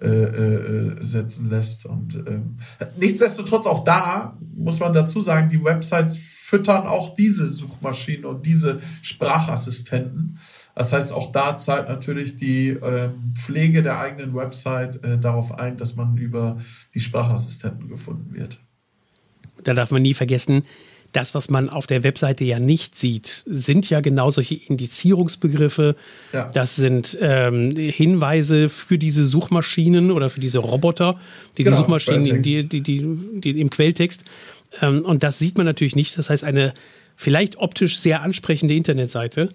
äh, äh, lässt. Und ähm, nichtsdestotrotz auch da muss man dazu sagen, die Websites füttern auch diese Suchmaschinen und diese Sprachassistenten. Das heißt, auch da zahlt natürlich die ähm, Pflege der eigenen Website äh, darauf ein, dass man über die Sprachassistenten gefunden wird.
Da darf man nie vergessen, das, was man auf der Webseite ja nicht sieht, sind ja genau solche Indizierungsbegriffe. Ja. Das sind ähm, Hinweise für diese Suchmaschinen oder für diese Roboter, die genau, die Suchmaschinen, die, die, die, im Quelltext. Ähm, und das sieht man natürlich nicht. Das heißt, eine vielleicht optisch sehr ansprechende Internetseite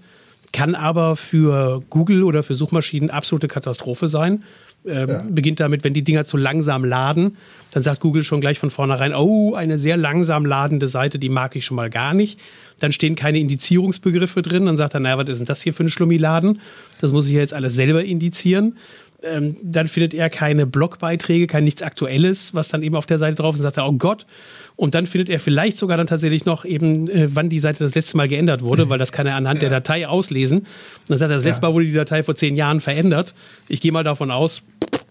kann aber für Google oder für Suchmaschinen absolute Katastrophe sein. Ähm, ja. Beginnt damit, wenn die Dinger zu langsam laden, dann sagt Google schon gleich von vornherein, oh, eine sehr langsam ladende Seite, die mag ich schon mal gar nicht. Dann stehen keine Indizierungsbegriffe drin. Dann sagt er, naja, was ist denn das hier für ein Schlummiladen? Das muss ich ja jetzt alles selber indizieren. Ähm, dann findet er keine Blogbeiträge, kein nichts Aktuelles, was dann eben auf der Seite drauf ist. Und sagt er, oh Gott, und dann findet er vielleicht sogar dann tatsächlich noch eben, äh, wann die Seite das letzte Mal geändert wurde, weil das kann er anhand ja. der Datei auslesen. Und dann sagt er, das letzte Mal wurde die Datei vor zehn Jahren verändert. Ich gehe mal davon aus,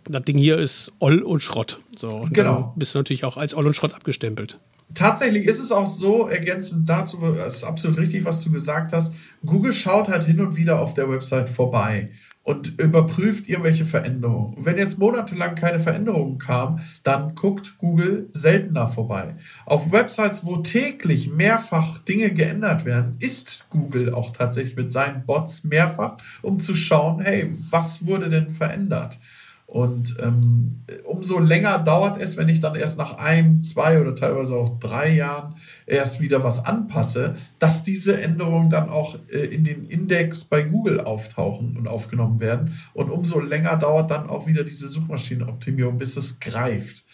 das Ding hier ist Oll und Schrott. So, und genau. bist du natürlich auch als Oll und Schrott abgestempelt.
Tatsächlich ist es auch so, ergänzend dazu, das ist absolut richtig, was du gesagt hast. Google schaut halt hin und wieder auf der Website vorbei und überprüft irgendwelche Veränderungen. wenn jetzt monatelang keine Veränderungen kamen, dann guckt Google seltener vorbei. Auf Websites, wo täglich mehrfach Dinge geändert werden, ist Google auch tatsächlich mit seinen Bots mehrfach, um zu schauen, hey, was wurde denn verändert? Und ähm, umso länger dauert es, wenn ich dann erst nach einem, zwei oder teilweise auch drei Jahren erst wieder was anpasse, dass diese Änderungen dann auch äh, in den Index bei Google auftauchen und aufgenommen werden. Und umso länger dauert dann auch wieder diese Suchmaschinenoptimierung, bis es greift.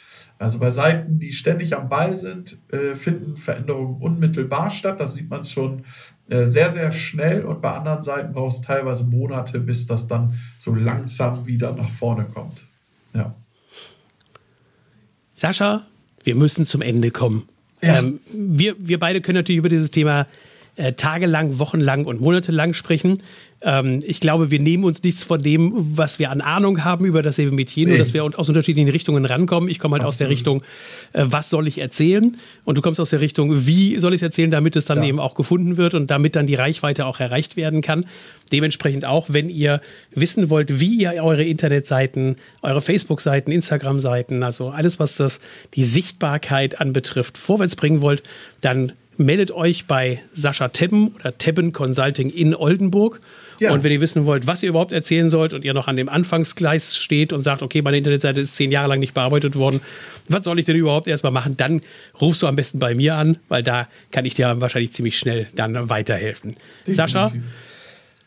Also bei Seiten, die ständig am Ball sind, äh, finden Veränderungen unmittelbar statt. Das sieht man schon äh, sehr, sehr schnell. Und bei anderen Seiten braucht es teilweise Monate, bis das dann so langsam wieder nach vorne kommt. Ja.
Sascha, wir müssen zum Ende kommen. Ja. Ähm, wir, wir beide können natürlich über dieses Thema äh, tagelang, wochenlang und monatelang sprechen. Ähm, ich glaube, wir nehmen uns nichts von dem, was wir an Ahnung haben über dasselbe Metier, nur dass wir aus unterschiedlichen Richtungen rankommen. Ich komme halt aus der Richtung, äh, was soll ich erzählen? Und du kommst aus der Richtung, wie soll ich es erzählen, damit es dann ja. eben auch gefunden wird und damit dann die Reichweite auch erreicht werden kann. Dementsprechend auch, wenn ihr wissen wollt, wie ihr eure Internetseiten, eure Facebook-Seiten, Instagram-Seiten, also alles, was das die Sichtbarkeit anbetrifft, vorwärts bringen wollt, dann meldet euch bei Sascha Tebben oder Tebben Consulting in Oldenburg. Ja. Und wenn ihr wissen wollt, was ihr überhaupt erzählen sollt und ihr noch an dem Anfangsgleis steht und sagt, okay, meine Internetseite ist zehn Jahre lang nicht bearbeitet worden, was soll ich denn überhaupt erstmal machen? Dann rufst du am besten bei mir an, weil da kann ich dir wahrscheinlich ziemlich schnell dann weiterhelfen. Definitiv. Sascha,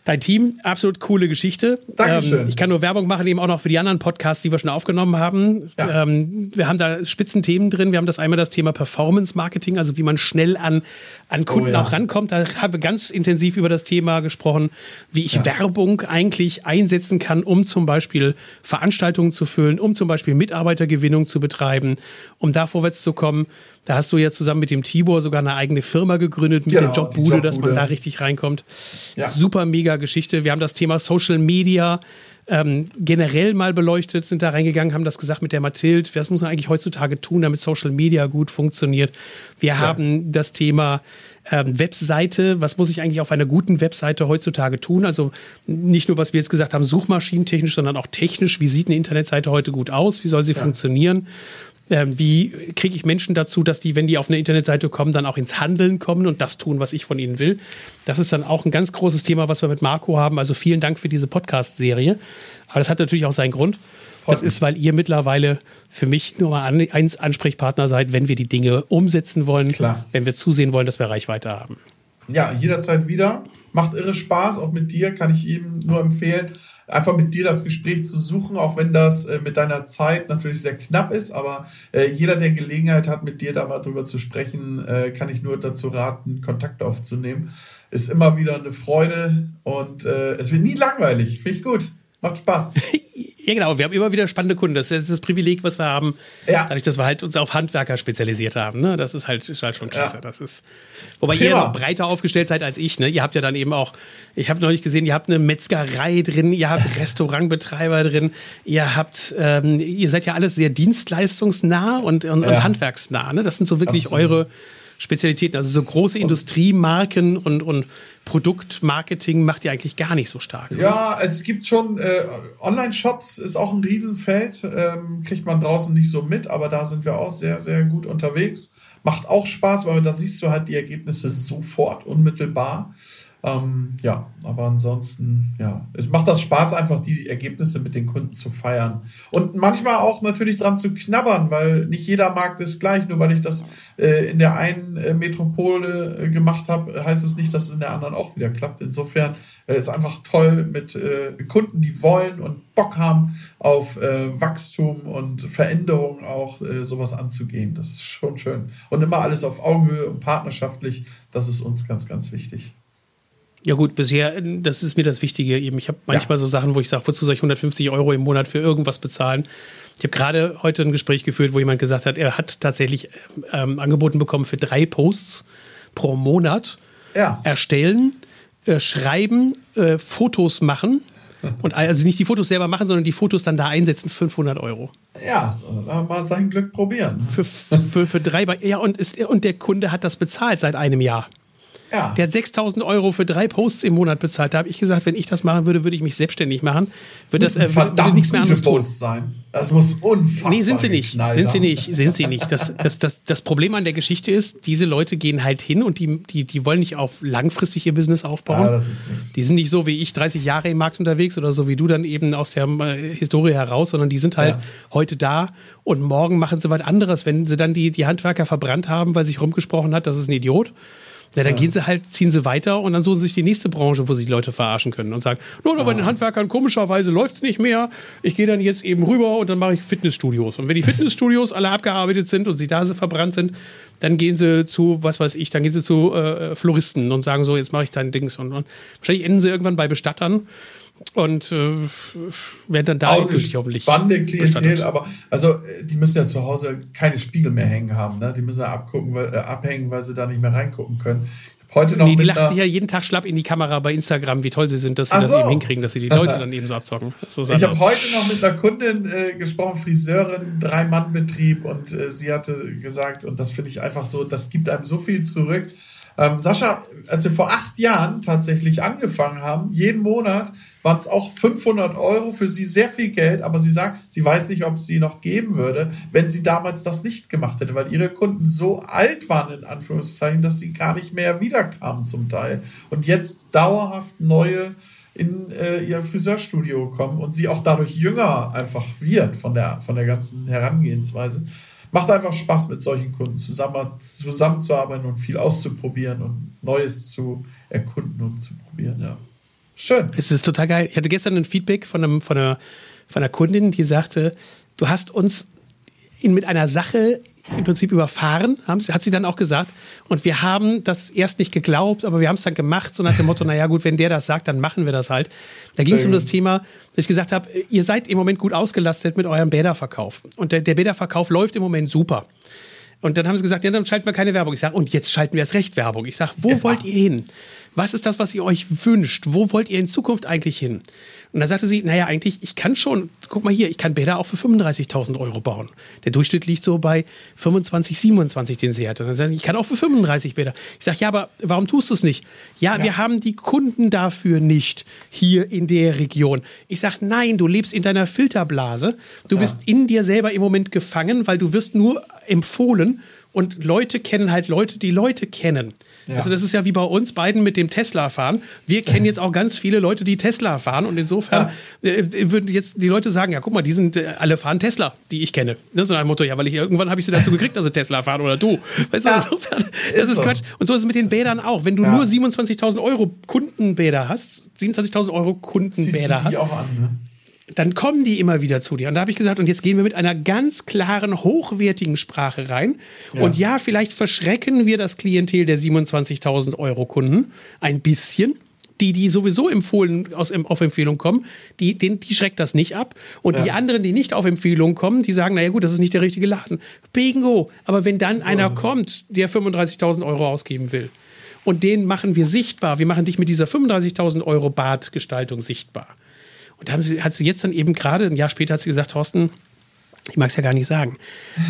Dein Team, absolut coole Geschichte.
Dankeschön.
Ähm, ich kann nur Werbung machen, eben auch noch für die anderen Podcasts, die wir schon aufgenommen haben. Ja. Ähm, wir haben da Spitzenthemen drin. Wir haben das einmal das Thema Performance Marketing, also wie man schnell an, an Kunden oh, ja. auch rankommt. Da haben wir ganz intensiv über das Thema gesprochen, wie ich ja. Werbung eigentlich einsetzen kann, um zum Beispiel Veranstaltungen zu füllen, um zum Beispiel Mitarbeitergewinnung zu betreiben, um da vorwärts zu kommen. Da hast du ja zusammen mit dem Tibor sogar eine eigene Firma gegründet mit genau, der Jobbude, Jobbude, dass man da richtig reinkommt. Ja. Super mega Geschichte. Wir haben das Thema Social Media ähm, generell mal beleuchtet, sind da reingegangen, haben das gesagt mit der Mathilde. Was muss man eigentlich heutzutage tun, damit Social Media gut funktioniert? Wir ja. haben das Thema ähm, Webseite. Was muss ich eigentlich auf einer guten Webseite heutzutage tun? Also nicht nur, was wir jetzt gesagt haben, suchmaschinentechnisch, sondern auch technisch. Wie sieht eine Internetseite heute gut aus? Wie soll sie ja. funktionieren? Äh, wie kriege ich Menschen dazu, dass die, wenn die auf eine Internetseite kommen, dann auch ins Handeln kommen und das tun, was ich von ihnen will. Das ist dann auch ein ganz großes Thema, was wir mit Marco haben. Also vielen Dank für diese Podcast-Serie. Aber das hat natürlich auch seinen Grund. Das ist, weil ihr mittlerweile für mich nur mal eins Ansprechpartner seid, wenn wir die Dinge umsetzen wollen, Klar. wenn wir zusehen wollen, dass wir Reichweite haben.
Ja, jederzeit wieder. Macht irre Spaß, auch mit dir kann ich jedem nur empfehlen einfach mit dir das Gespräch zu suchen, auch wenn das äh, mit deiner Zeit natürlich sehr knapp ist. Aber äh, jeder, der Gelegenheit hat, mit dir da mal drüber zu sprechen, äh, kann ich nur dazu raten, Kontakt aufzunehmen. Ist immer wieder eine Freude und äh, es wird nie langweilig. Finde ich gut. Macht Spaß. <laughs>
ja, genau. Wir haben immer wieder spannende Kunden. Das ist das Privileg, was wir haben. Ja. Dadurch, dass wir halt uns auf Handwerker spezialisiert haben. Ne? Das ist halt, ist halt schon klasse. Ja. Das ist, wobei Prima. ihr noch breiter aufgestellt seid als ich. Ne? Ihr habt ja dann eben auch, ich habe noch nicht gesehen, ihr habt eine Metzgerei drin, ihr habt <laughs> Restaurantbetreiber drin, ihr habt, ähm, ihr seid ja alles sehr dienstleistungsnah und, und, ja. und handwerksnah. Ne? Das sind so wirklich Absolut. eure Spezialitäten. Also so große Industriemarken und, und Produktmarketing macht ihr eigentlich gar nicht so stark.
Oder? Ja, es gibt schon äh, Online-Shops, ist auch ein Riesenfeld, ähm, kriegt man draußen nicht so mit, aber da sind wir auch sehr, sehr gut unterwegs. Macht auch Spaß, weil da siehst du halt die Ergebnisse sofort, unmittelbar. Ähm, ja, aber ansonsten, ja, es macht das Spaß, einfach die Ergebnisse mit den Kunden zu feiern. Und manchmal auch natürlich dran zu knabbern, weil nicht jeder Markt ist gleich. Nur weil ich das äh, in der einen äh, Metropole äh, gemacht habe, heißt es nicht, dass es in der anderen auch wieder klappt. Insofern äh, ist einfach toll mit äh, Kunden, die wollen und Bock haben auf äh, Wachstum und Veränderung auch sowas anzugehen. Das ist schon schön. Und immer alles auf Augenhöhe und partnerschaftlich. Das ist uns ganz, ganz wichtig.
Ja gut, bisher, das ist mir das Wichtige eben. Ich habe manchmal ja. so Sachen, wo ich sage, wozu soll ich 150 Euro im Monat für irgendwas bezahlen? Ich habe gerade heute ein Gespräch geführt, wo jemand gesagt hat, er hat tatsächlich ähm, angeboten bekommen für drei Posts pro Monat ja. erstellen, äh, schreiben, äh, Fotos machen <laughs> und also nicht die Fotos selber machen, sondern die Fotos dann da einsetzen, 500 Euro.
Ja, mal sein Glück probieren.
Für, für, für drei, ja und, ist, und der Kunde hat das bezahlt seit einem Jahr. Ja. Der hat 6000 Euro für drei Posts im Monat bezahlt. Da habe ich gesagt, wenn ich das machen würde, würde ich mich selbstständig machen. Würde das,
äh, würde nichts mehr anderes tun. sein. Das muss unfassbar
Nee, sind sie nicht. Sind sie nicht. Sind sie nicht. Das, das, das, das Problem an der Geschichte ist, diese Leute gehen halt hin und die, die, die wollen nicht auf langfristig ihr Business aufbauen. Ja, das ist nichts. Die sind nicht so wie ich 30 Jahre im Markt unterwegs oder so wie du dann eben aus der äh, Historie heraus, sondern die sind halt ja. heute da und morgen machen sie was anderes. Wenn sie dann die, die Handwerker verbrannt haben, weil sich rumgesprochen hat, das ist ein Idiot ja, dann ja. gehen sie halt, ziehen sie weiter und dann suchen sie sich die nächste Branche, wo sie die Leute verarschen können und sagen, nur ah. bei den Handwerkern komischerweise läuft es nicht mehr. Ich gehe dann jetzt eben rüber und dann mache ich Fitnessstudios. Und wenn die <laughs> Fitnessstudios alle abgearbeitet sind und sie da verbrannt sind, dann gehen sie zu, was weiß ich, dann gehen sie zu äh, Floristen und sagen so, jetzt mache ich dein Dings. Und, und wahrscheinlich enden sie irgendwann bei Bestattern und äh, werden dann da
auch hoffentlich. Spannende Klientel, aber also die müssen ja zu Hause keine Spiegel mehr hängen haben, ne? Die müssen ja abgucken, weil, äh, abhängen, weil sie da nicht mehr reingucken können.
Heute noch nee, die lachen sich ja jeden Tag schlapp in die Kamera bei Instagram, wie toll sie sind, dass sie Ach das so. eben hinkriegen, dass sie die Leute <laughs> dann eben so abzocken. So
ich habe heute noch mit einer Kundin äh, gesprochen, Friseurin, Drei-Mann-Betrieb und äh, sie hatte gesagt, und das finde ich einfach so, das gibt einem so viel zurück. Ähm, Sascha, als wir vor acht Jahren tatsächlich angefangen haben, jeden Monat waren es auch 500 Euro für sie sehr viel Geld, aber sie sagt, sie weiß nicht, ob sie noch geben würde, wenn sie damals das nicht gemacht hätte, weil ihre Kunden so alt waren, in Anführungszeichen, dass sie gar nicht mehr wiederkamen zum Teil. Und jetzt dauerhaft neue in äh, ihr Friseurstudio kommen und sie auch dadurch jünger einfach wird von der, von der ganzen Herangehensweise macht einfach Spaß, mit solchen Kunden zusammen, zusammenzuarbeiten und viel auszuprobieren und Neues zu erkunden und zu probieren. Ja. Schön.
Es ist total geil. Ich hatte gestern ein Feedback von, einem, von, einer, von einer Kundin, die sagte, du hast uns in, mit einer Sache im Prinzip überfahren, haben, hat sie dann auch gesagt. Und wir haben das erst nicht geglaubt, aber wir haben es dann gemacht, so nach dem Motto, <laughs> naja gut, wenn der das sagt, dann machen wir das halt. Da ging es um das Thema, dass ich gesagt habe, ihr seid im Moment gut ausgelastet mit eurem Bäderverkauf. Und der, der Bäderverkauf läuft im Moment super. Und dann haben sie gesagt, ja, dann schalten wir keine Werbung. Ich sage, und jetzt schalten wir erst recht Werbung. Ich sage, wo ja. wollt ihr hin? Was ist das, was ihr euch wünscht? Wo wollt ihr in Zukunft eigentlich hin? Und da sagte sie, naja, eigentlich, ich kann schon, guck mal hier, ich kann Bäder auch für 35.000 Euro bauen. Der Durchschnitt liegt so bei 25, 27, den sie hat. Und dann sagt sie, ich kann auch für 35 Bäder. Ich sage, ja, aber warum tust du es nicht? Ja, ja, wir haben die Kunden dafür nicht hier in der Region. Ich sage, nein, du lebst in deiner Filterblase. Du ja. bist in dir selber im Moment gefangen, weil du wirst nur empfohlen und Leute kennen halt Leute, die Leute kennen. Ja. Also das ist ja wie bei uns beiden mit dem Tesla fahren. Wir kennen <laughs> jetzt auch ganz viele Leute, die Tesla fahren und insofern ja. äh, würden jetzt die Leute sagen, ja guck mal, die sind äh, alle fahren Tesla, die ich kenne. Ne? So ein Motto, ja, weil ich irgendwann habe ich sie dazu <laughs> gekriegt, dass sie Tesla fahren oder du. Weißt du, ja. insofern, das ist, ist so. Quatsch. Und so ist es mit den Bädern auch. Wenn du nur 27.000 Euro Kundenbäder hast, 27.000 Euro Kundenbäder hast, auch an, ne? Dann kommen die immer wieder zu dir. Und da habe ich gesagt, und jetzt gehen wir mit einer ganz klaren, hochwertigen Sprache rein. Ja. Und ja, vielleicht verschrecken wir das Klientel der 27.000 Euro Kunden ein bisschen. Die, die sowieso empfohlen, aus, auf Empfehlung kommen, die, den, die schreckt das nicht ab. Und ja. die anderen, die nicht auf Empfehlung kommen, die sagen, naja gut, das ist nicht der richtige Laden. Bingo! Aber wenn dann so einer kommt, der 35.000 Euro ausgeben will, und den machen wir sichtbar, wir machen dich mit dieser 35.000 Euro Badgestaltung sichtbar und da haben sie, hat sie jetzt dann eben gerade, ein Jahr später hat sie gesagt, Thorsten, ich mag es ja gar nicht sagen,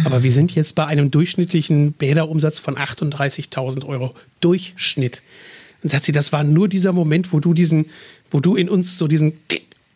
aber wir sind jetzt bei einem durchschnittlichen Bäderumsatz von 38.000 Euro. Durchschnitt. Und sagt sie, das war nur dieser Moment, wo du diesen, wo du in uns so diesen,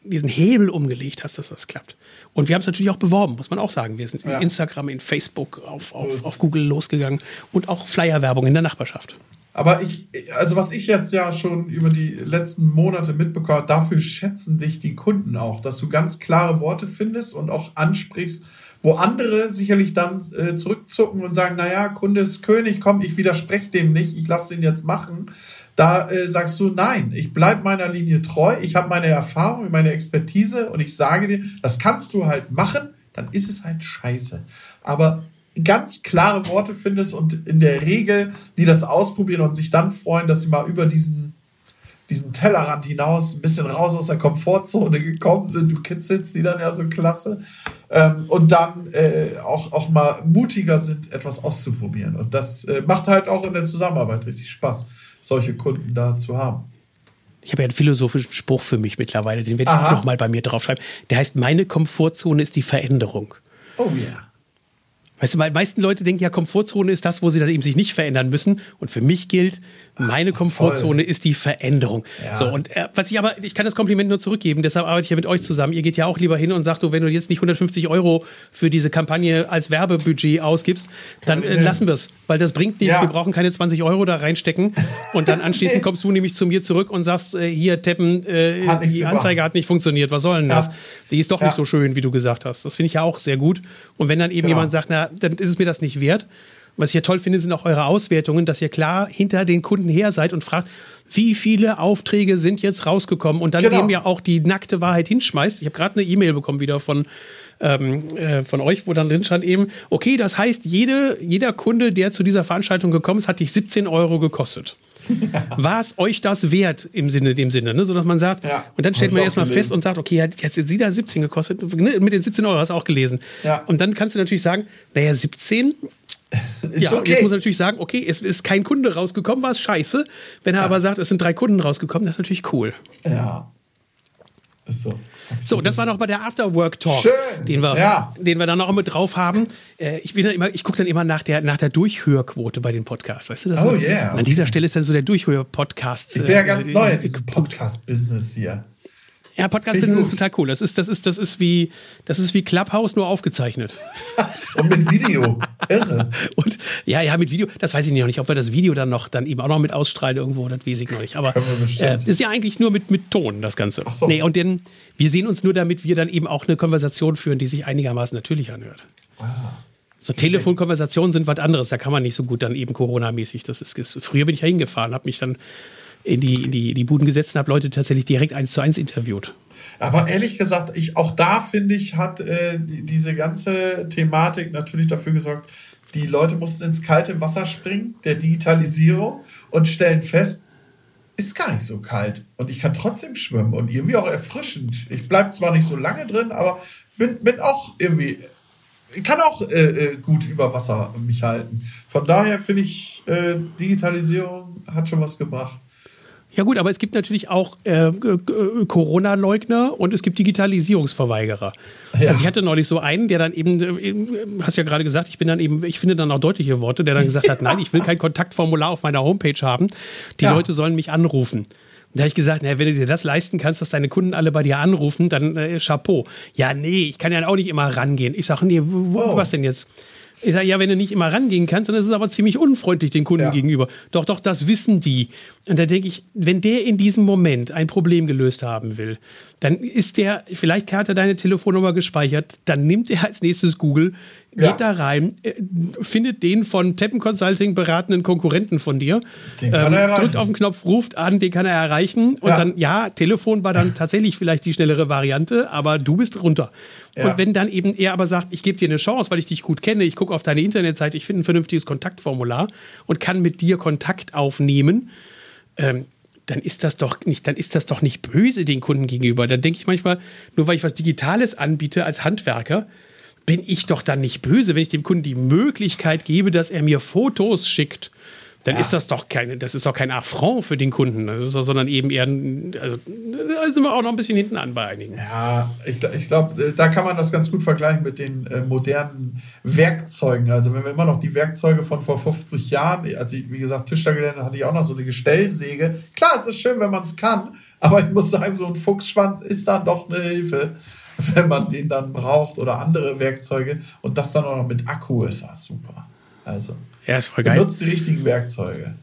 diesen Hebel umgelegt hast, dass das klappt. Und wir haben es natürlich auch beworben, muss man auch sagen. Wir sind ja. in Instagram, in Facebook, auf, auf, auf Google losgegangen und auch Flyer-Werbung in der Nachbarschaft.
Aber ich, also was ich jetzt ja schon über die letzten Monate mitbekommen dafür schätzen dich die Kunden auch, dass du ganz klare Worte findest und auch ansprichst, wo andere sicherlich dann äh, zurückzucken und sagen, naja, Kunde ist König, komm, ich widerspreche dem nicht, ich lasse den jetzt machen. Da äh, sagst du, nein, ich bleibe meiner Linie treu, ich habe meine Erfahrung, meine Expertise und ich sage dir, das kannst du halt machen, dann ist es halt scheiße. Aber ganz klare Worte findest und in der Regel, die das ausprobieren und sich dann freuen, dass sie mal über diesen, diesen Tellerrand hinaus ein bisschen raus aus der Komfortzone gekommen sind. Du kitzelst die dann ja so klasse. Ähm, und dann äh, auch, auch mal mutiger sind, etwas auszuprobieren. Und das äh, macht halt auch in der Zusammenarbeit richtig Spaß, solche Kunden da zu haben.
Ich habe ja einen philosophischen Spruch für mich mittlerweile, den werde ich auch nochmal bei mir draufschreiben. Der heißt, meine Komfortzone ist die Veränderung.
Oh ja. Yeah.
Weißt du, weil meisten Leute denken ja, Komfortzone ist das, wo sie dann eben sich nicht verändern müssen. Und für mich gilt, meine Komfortzone toll. ist die Veränderung. Ja. So, und äh, was ich aber, ich kann das Kompliment nur zurückgeben, deshalb arbeite ich ja mit euch zusammen. Ihr geht ja auch lieber hin und sagt, du, wenn du jetzt nicht 150 Euro für diese Kampagne als Werbebudget ausgibst, dann äh, lassen wir es. Weil das bringt nichts. Ja. Wir brauchen keine 20 Euro da reinstecken. Und dann <laughs> anschließend kommst du nämlich zu mir zurück und sagst, äh, hier, Teppen, äh, die Anzeige gemacht. hat nicht funktioniert. Was soll denn das? Die ist doch nicht so schön, wie du gesagt hast. Das finde ich ja auch sehr gut. Und wenn dann eben genau. jemand sagt, na, dann ist es mir das nicht wert, was ich ja toll finde, sind auch eure Auswertungen, dass ihr klar hinter den Kunden her seid und fragt, wie viele Aufträge sind jetzt rausgekommen und dann genau. eben ja auch die nackte Wahrheit hinschmeißt. Ich habe gerade eine E-Mail bekommen wieder von, ähm, äh, von euch, wo dann drin stand eben, okay, das heißt, jede, jeder Kunde, der zu dieser Veranstaltung gekommen ist, hat dich 17 Euro gekostet. <laughs> War es euch das wert im Sinne, dem Sinne, ne? so dass man sagt,
Ja,
und dann stellt man erstmal fest und sagt, okay, hat jetzt sie da 17 gekostet, ne? mit den 17 Euro hast du auch gelesen.
Ja.
Und dann kannst du natürlich sagen, naja, 17, <laughs>
Ist
ja,
okay.
jetzt muss er natürlich sagen, okay, es ist kein Kunde rausgekommen, war es scheiße. Wenn er aber sagt, es sind drei Kunden rausgekommen, das ist natürlich cool.
ja. Ist so.
So, das war noch mal der Afterwork-Talk,
Schön,
den wir,
ja.
den wir dann noch mit drauf haben. Äh, ich bin dann immer, ich gucke dann immer nach der, nach der Durchhörquote bei den Podcasts, weißt du das?
Oh, yeah,
An dieser Stelle ist dann so der Durchhör-Podcast.
Ich bin ja
äh,
ganz
äh,
neu in
äh,
diesem Podcast-Business hier.
Ja, Podcast
Finde ich
ist total cool. Das ist, das ist, das ist wie, das ist wie Clubhouse nur aufgezeichnet. <laughs>
Und mit Video. Irre.
Und ja, ja, mit Video, das weiß ich noch nicht, ob wir das Video dann noch, dann eben auch noch mit ausstrahlen irgendwo, das weiß ich noch nicht. Aber äh, ist ja eigentlich nur mit, mit Ton, das Ganze.
Ach so.
Nee, und denn wir sehen uns nur, damit wir dann eben auch eine Konversation führen, die sich einigermaßen natürlich anhört.
Ah.
So Telefonkonversationen sind was anderes, da kann man nicht so gut dann eben Corona-mäßig. Das ist, ist, früher bin ich ja hingefahren, habe mich dann in die, in die, in die Buden gesetzt und habe Leute tatsächlich direkt eins zu eins interviewt.
Aber ehrlich gesagt, ich, auch da finde ich, hat äh, die, diese ganze Thematik natürlich dafür gesorgt, die Leute mussten ins kalte Wasser springen, der Digitalisierung, und stellen fest, ist gar nicht so kalt. Und ich kann trotzdem schwimmen und irgendwie auch erfrischend. Ich bleibe zwar nicht so lange drin, aber bin, bin auch irgendwie, kann auch äh, äh, gut über Wasser mich halten. Von daher finde ich, äh, Digitalisierung hat schon was gebracht.
Ja gut, aber es gibt natürlich auch äh, g- Corona-Leugner und es gibt Digitalisierungsverweigerer.
Ja.
Also ich hatte neulich so einen, der dann eben, äh, eben, hast ja gerade gesagt, ich bin dann eben, ich finde dann auch deutliche Worte, der dann gesagt hat, nein, ich will kein Kontaktformular auf meiner Homepage haben. Die
Ja.
Leute sollen mich anrufen. Und da habe ich gesagt, na, wenn du dir das leisten kannst, dass deine Kunden alle bei dir anrufen, dann äh, Chapeau. Ja, nee, ich kann ja auch nicht immer rangehen. Ich sage, nee, wo,
Oh.
was denn jetzt? Ich sage, ja, wenn du nicht immer rangehen kannst, dann ist es aber ziemlich unfreundlich den Kunden
Ja.
gegenüber. Doch, doch, das wissen die. Und da denke ich, wenn der in diesem Moment ein Problem gelöst haben will, dann ist der, vielleicht hat er deine Telefonnummer gespeichert, dann nimmt er als nächstes Google, geht
Ja.
da rein, äh, findet den von Teppen Consulting beratenden Konkurrenten von dir,
erreichen.
drückt auf den Knopf, ruft an, den kann er erreichen und
Ja.
dann, ja, Telefon war dann tatsächlich vielleicht die schnellere Variante, aber du bist runter.
Ja.
Und wenn dann eben er aber sagt, ich gebe dir eine Chance, weil ich dich gut kenne, ich gucke auf deine Internetseite, ich finde ein vernünftiges Kontaktformular und kann mit dir Kontakt aufnehmen, ähm, dann ist das doch nicht, dann ist das doch nicht böse den Kunden gegenüber. Dann denke ich manchmal, nur weil ich was Digitales anbiete als Handwerker, bin ich doch dann nicht böse, wenn ich dem Kunden die Möglichkeit gebe, dass er mir Fotos schickt. Dann ist das doch keine, das ist doch kein Affront für den Kunden, das ist doch, sondern eben eher, ein, also da sind wir auch noch ein bisschen hinten an bei einigen.
Ja, ich, ich glaube, da kann man das ganz gut vergleichen mit den äh, modernen Werkzeugen. Also wenn wir immer noch die Werkzeuge von vor 50 Jahren, als ich, wie gesagt, Tischler gelernt habe, hatte ich auch noch so eine Gestellsäge. Klar, es ist schön, wenn man es kann, aber ich muss sagen, so ein Fuchsschwanz ist dann doch eine Hilfe, wenn man den dann braucht oder andere Werkzeuge und das dann auch noch mit Akku ist, das super. Also,
Ja, ist voll geil.
benutzt die richtigen Werkzeuge.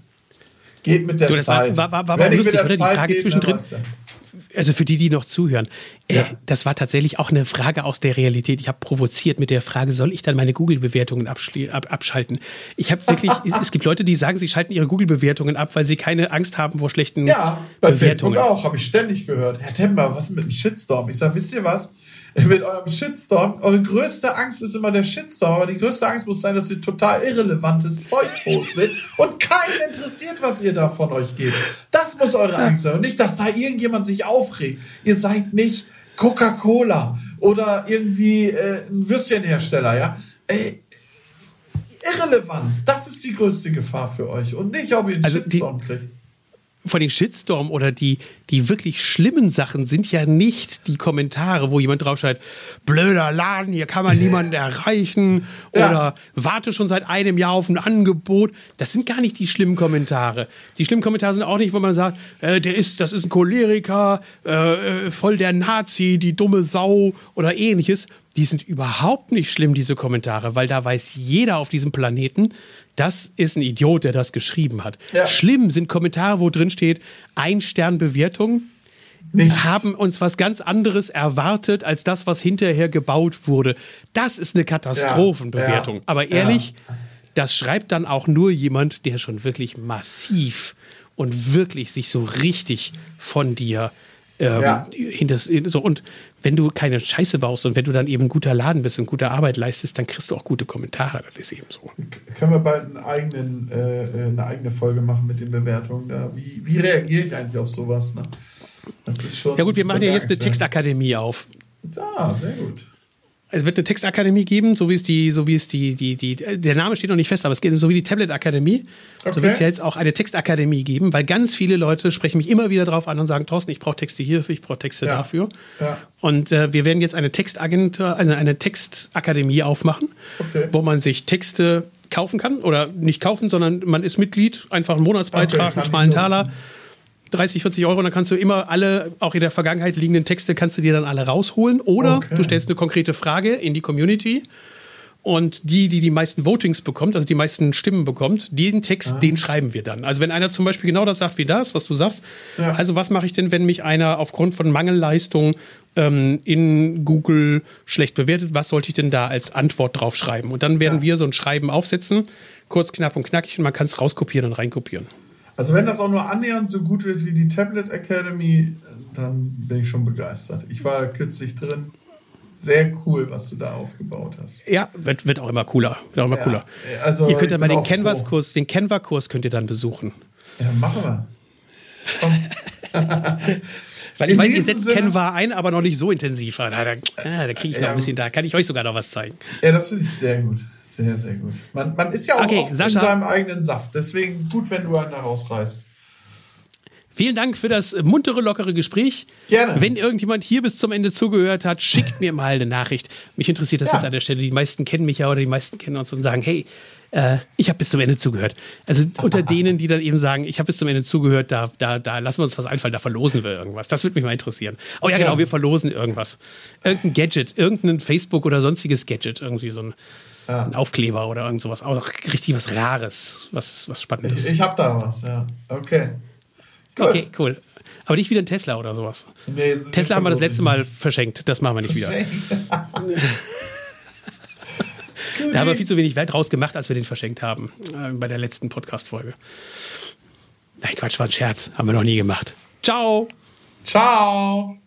Geht mit der
Du, war-
Zeit.
war- war- war
mit
lustig,
der
oder? Die Frage
dann
zwischendrin. Also für die, die noch zuhören, äh,
Ja.
das war tatsächlich auch eine Frage aus der Realität. Ich habe provoziert mit der Frage, soll ich dann meine Google-Bewertungen ab, abschalten? Ich habe wirklich, <laughs> es gibt Leute, die sagen, sie schalten ihre Google-Bewertungen ab, weil sie keine Angst haben vor schlechten
Ja, bei
Bewertungen.
Facebook auch, habe ich ständig gehört. Herr Temmer, was mit dem Shitstorm? Ich sage, wisst ihr was? <laughs> Mit eurem Shitstorm, eure größte Angst ist immer der Shitstorm, aber die größte Angst muss sein, dass ihr total irrelevantes Zeug postet <laughs> und keinen interessiert, was ihr da von euch gebt. Das muss eure Angst sein und nicht, dass da irgendjemand sich aufregt. Ihr seid nicht Coca-Cola oder irgendwie äh, ein Würstchenhersteller, ja? Ey, Irrelevanz, das ist die größte Gefahr für euch und nicht, ob ihr einen
Also
Shitstorm kriegt.
Von den Shitstorm oder die, die wirklich schlimmen Sachen sind ja nicht die Kommentare, wo jemand draufschreibt, blöder Laden, hier kann man niemanden <laughs> erreichen
Ja.
oder warte schon seit einem Jahr auf ein Angebot. Das sind gar nicht die schlimmen Kommentare. Die schlimmen Kommentare sind auch nicht, wo man sagt, äh, der ist, das ist ein Choleriker, äh, äh, voll der Nazi, die dumme Sau oder ähnliches. Die sind überhaupt nicht schlimm, diese Kommentare, weil da weiß jeder auf diesem Planeten, das ist ein Idiot, der das geschrieben hat.
Ja.
Schlimm sind Kommentare, wo drin steht, ein Stern Bewertung,
Nichts.
haben uns was ganz anderes erwartet als das, was hinterher gebaut wurde. Das ist eine Katastrophenbewertung.
Ja,
Aber ehrlich, das schreibt dann auch nur jemand, der schon wirklich massiv und wirklich sich so richtig von dir Ähm, ja. hinters, so, und wenn du keine Scheiße baust und wenn du dann eben ein guter Laden bist und gute Arbeit leistest, dann kriegst du auch gute Kommentare. Das ist eben so.
Können wir bald einen eigenen, äh, äh, eine eigene Folge machen mit den Bewertungen? Da? Wie, wie reagiere ich eigentlich auf sowas? Ne?
Das ist schon. Ja, gut, wir machen ja jetzt eine Textakademie auf.
Ja, sehr gut
es wird eine Textakademie geben, so wie es die, so wie es die, die, die, der Name steht noch nicht fest, aber es geht so wie die Tablet Akademie. Okay. So wird es jetzt auch eine Textakademie geben, weil ganz viele Leute sprechen mich immer wieder drauf an und sagen, Thorsten, ich brauche Texte hierfür, ich brauche Texte ja. dafür. Ja. Und äh, wir werden jetzt eine Textagentur, also eine Textakademie aufmachen, okay. wo man sich Texte kaufen kann oder nicht kaufen, sondern man ist Mitglied, einfach einen Monatsbeitrag, okay, einen schmalen Taler. 30, 40 Euro und dann kannst du immer alle, auch in der Vergangenheit liegenden Texte, kannst du dir dann alle rausholen. Oder okay. du stellst eine konkrete Frage in die Community und die, die die meisten Votings bekommt, also die meisten Stimmen bekommt, den Text, ah. den schreiben wir dann. Also wenn einer zum Beispiel genau das sagt wie das, was du sagst, ja. also was mache ich denn, wenn mich einer aufgrund von Mangelleistung ähm, in Google schlecht bewertet, was sollte ich denn da als Antwort drauf schreiben? Und dann werden ja. wir so ein Schreiben aufsetzen, kurz, knapp und knackig, und man kann es rauskopieren und reinkopieren.
Also wenn das auch nur annähernd so gut wird wie die Tablet Academy, dann bin ich schon begeistert. Ich war kürzlich drin. Sehr cool, was du da aufgebaut hast.
Ja, wird, wird auch immer cooler. Wird auch immer ja, cooler. Also ihr könnt ja mal den Canvas-Kurs, den Canva-Kurs könnt ihr dann besuchen.
Ja, machen wir. Komm. <laughs>
Weil ich weiß, ihr setzt Sinne, Canva ein, aber noch nicht so intensiv. Da, da, da kriege ich noch ein bisschen, da kann ich euch sogar noch was zeigen.
Ja, das finde ich sehr gut. Sehr, sehr gut. Man, man ist ja auch okay, in seinem eigenen Saft. Deswegen gut, wenn du einen da rausreißt.
Vielen Dank für das muntere, lockere Gespräch. Gerne. Wenn irgendjemand hier bis zum Ende zugehört hat, schickt mir mal eine Nachricht. Mich interessiert das ja. jetzt an der Stelle. Die meisten kennen mich ja oder die meisten kennen uns und sagen, hey, äh, ich habe bis zum Ende zugehört. Also unter denen, die dann eben sagen, ich habe bis zum Ende zugehört, da, da, da lassen wir uns was einfallen, da verlosen wir irgendwas. Das würde mich mal interessieren. Oh ja, genau, wir verlosen irgendwas. Irgendein Gadget, irgendein Facebook oder sonstiges Gadget, irgendwie so ein, ja. ein Aufkleber oder irgend sowas. Auch richtig was Rares, was, was Spannendes.
Ich, ich habe da was, ja. Okay.
Gut. Okay, cool. Aber nicht wieder ein Tesla oder sowas. Nee, Tesla haben wir das letzte Mal verschenkt. Das machen wir nicht wieder. <laughs> Da haben wir viel zu wenig Wert draus gemacht, als wir den verschenkt haben. Äh, bei der letzten Podcast-Folge. Nein, Quatsch, war ein Scherz. Haben wir noch nie gemacht. Ciao.
Ciao.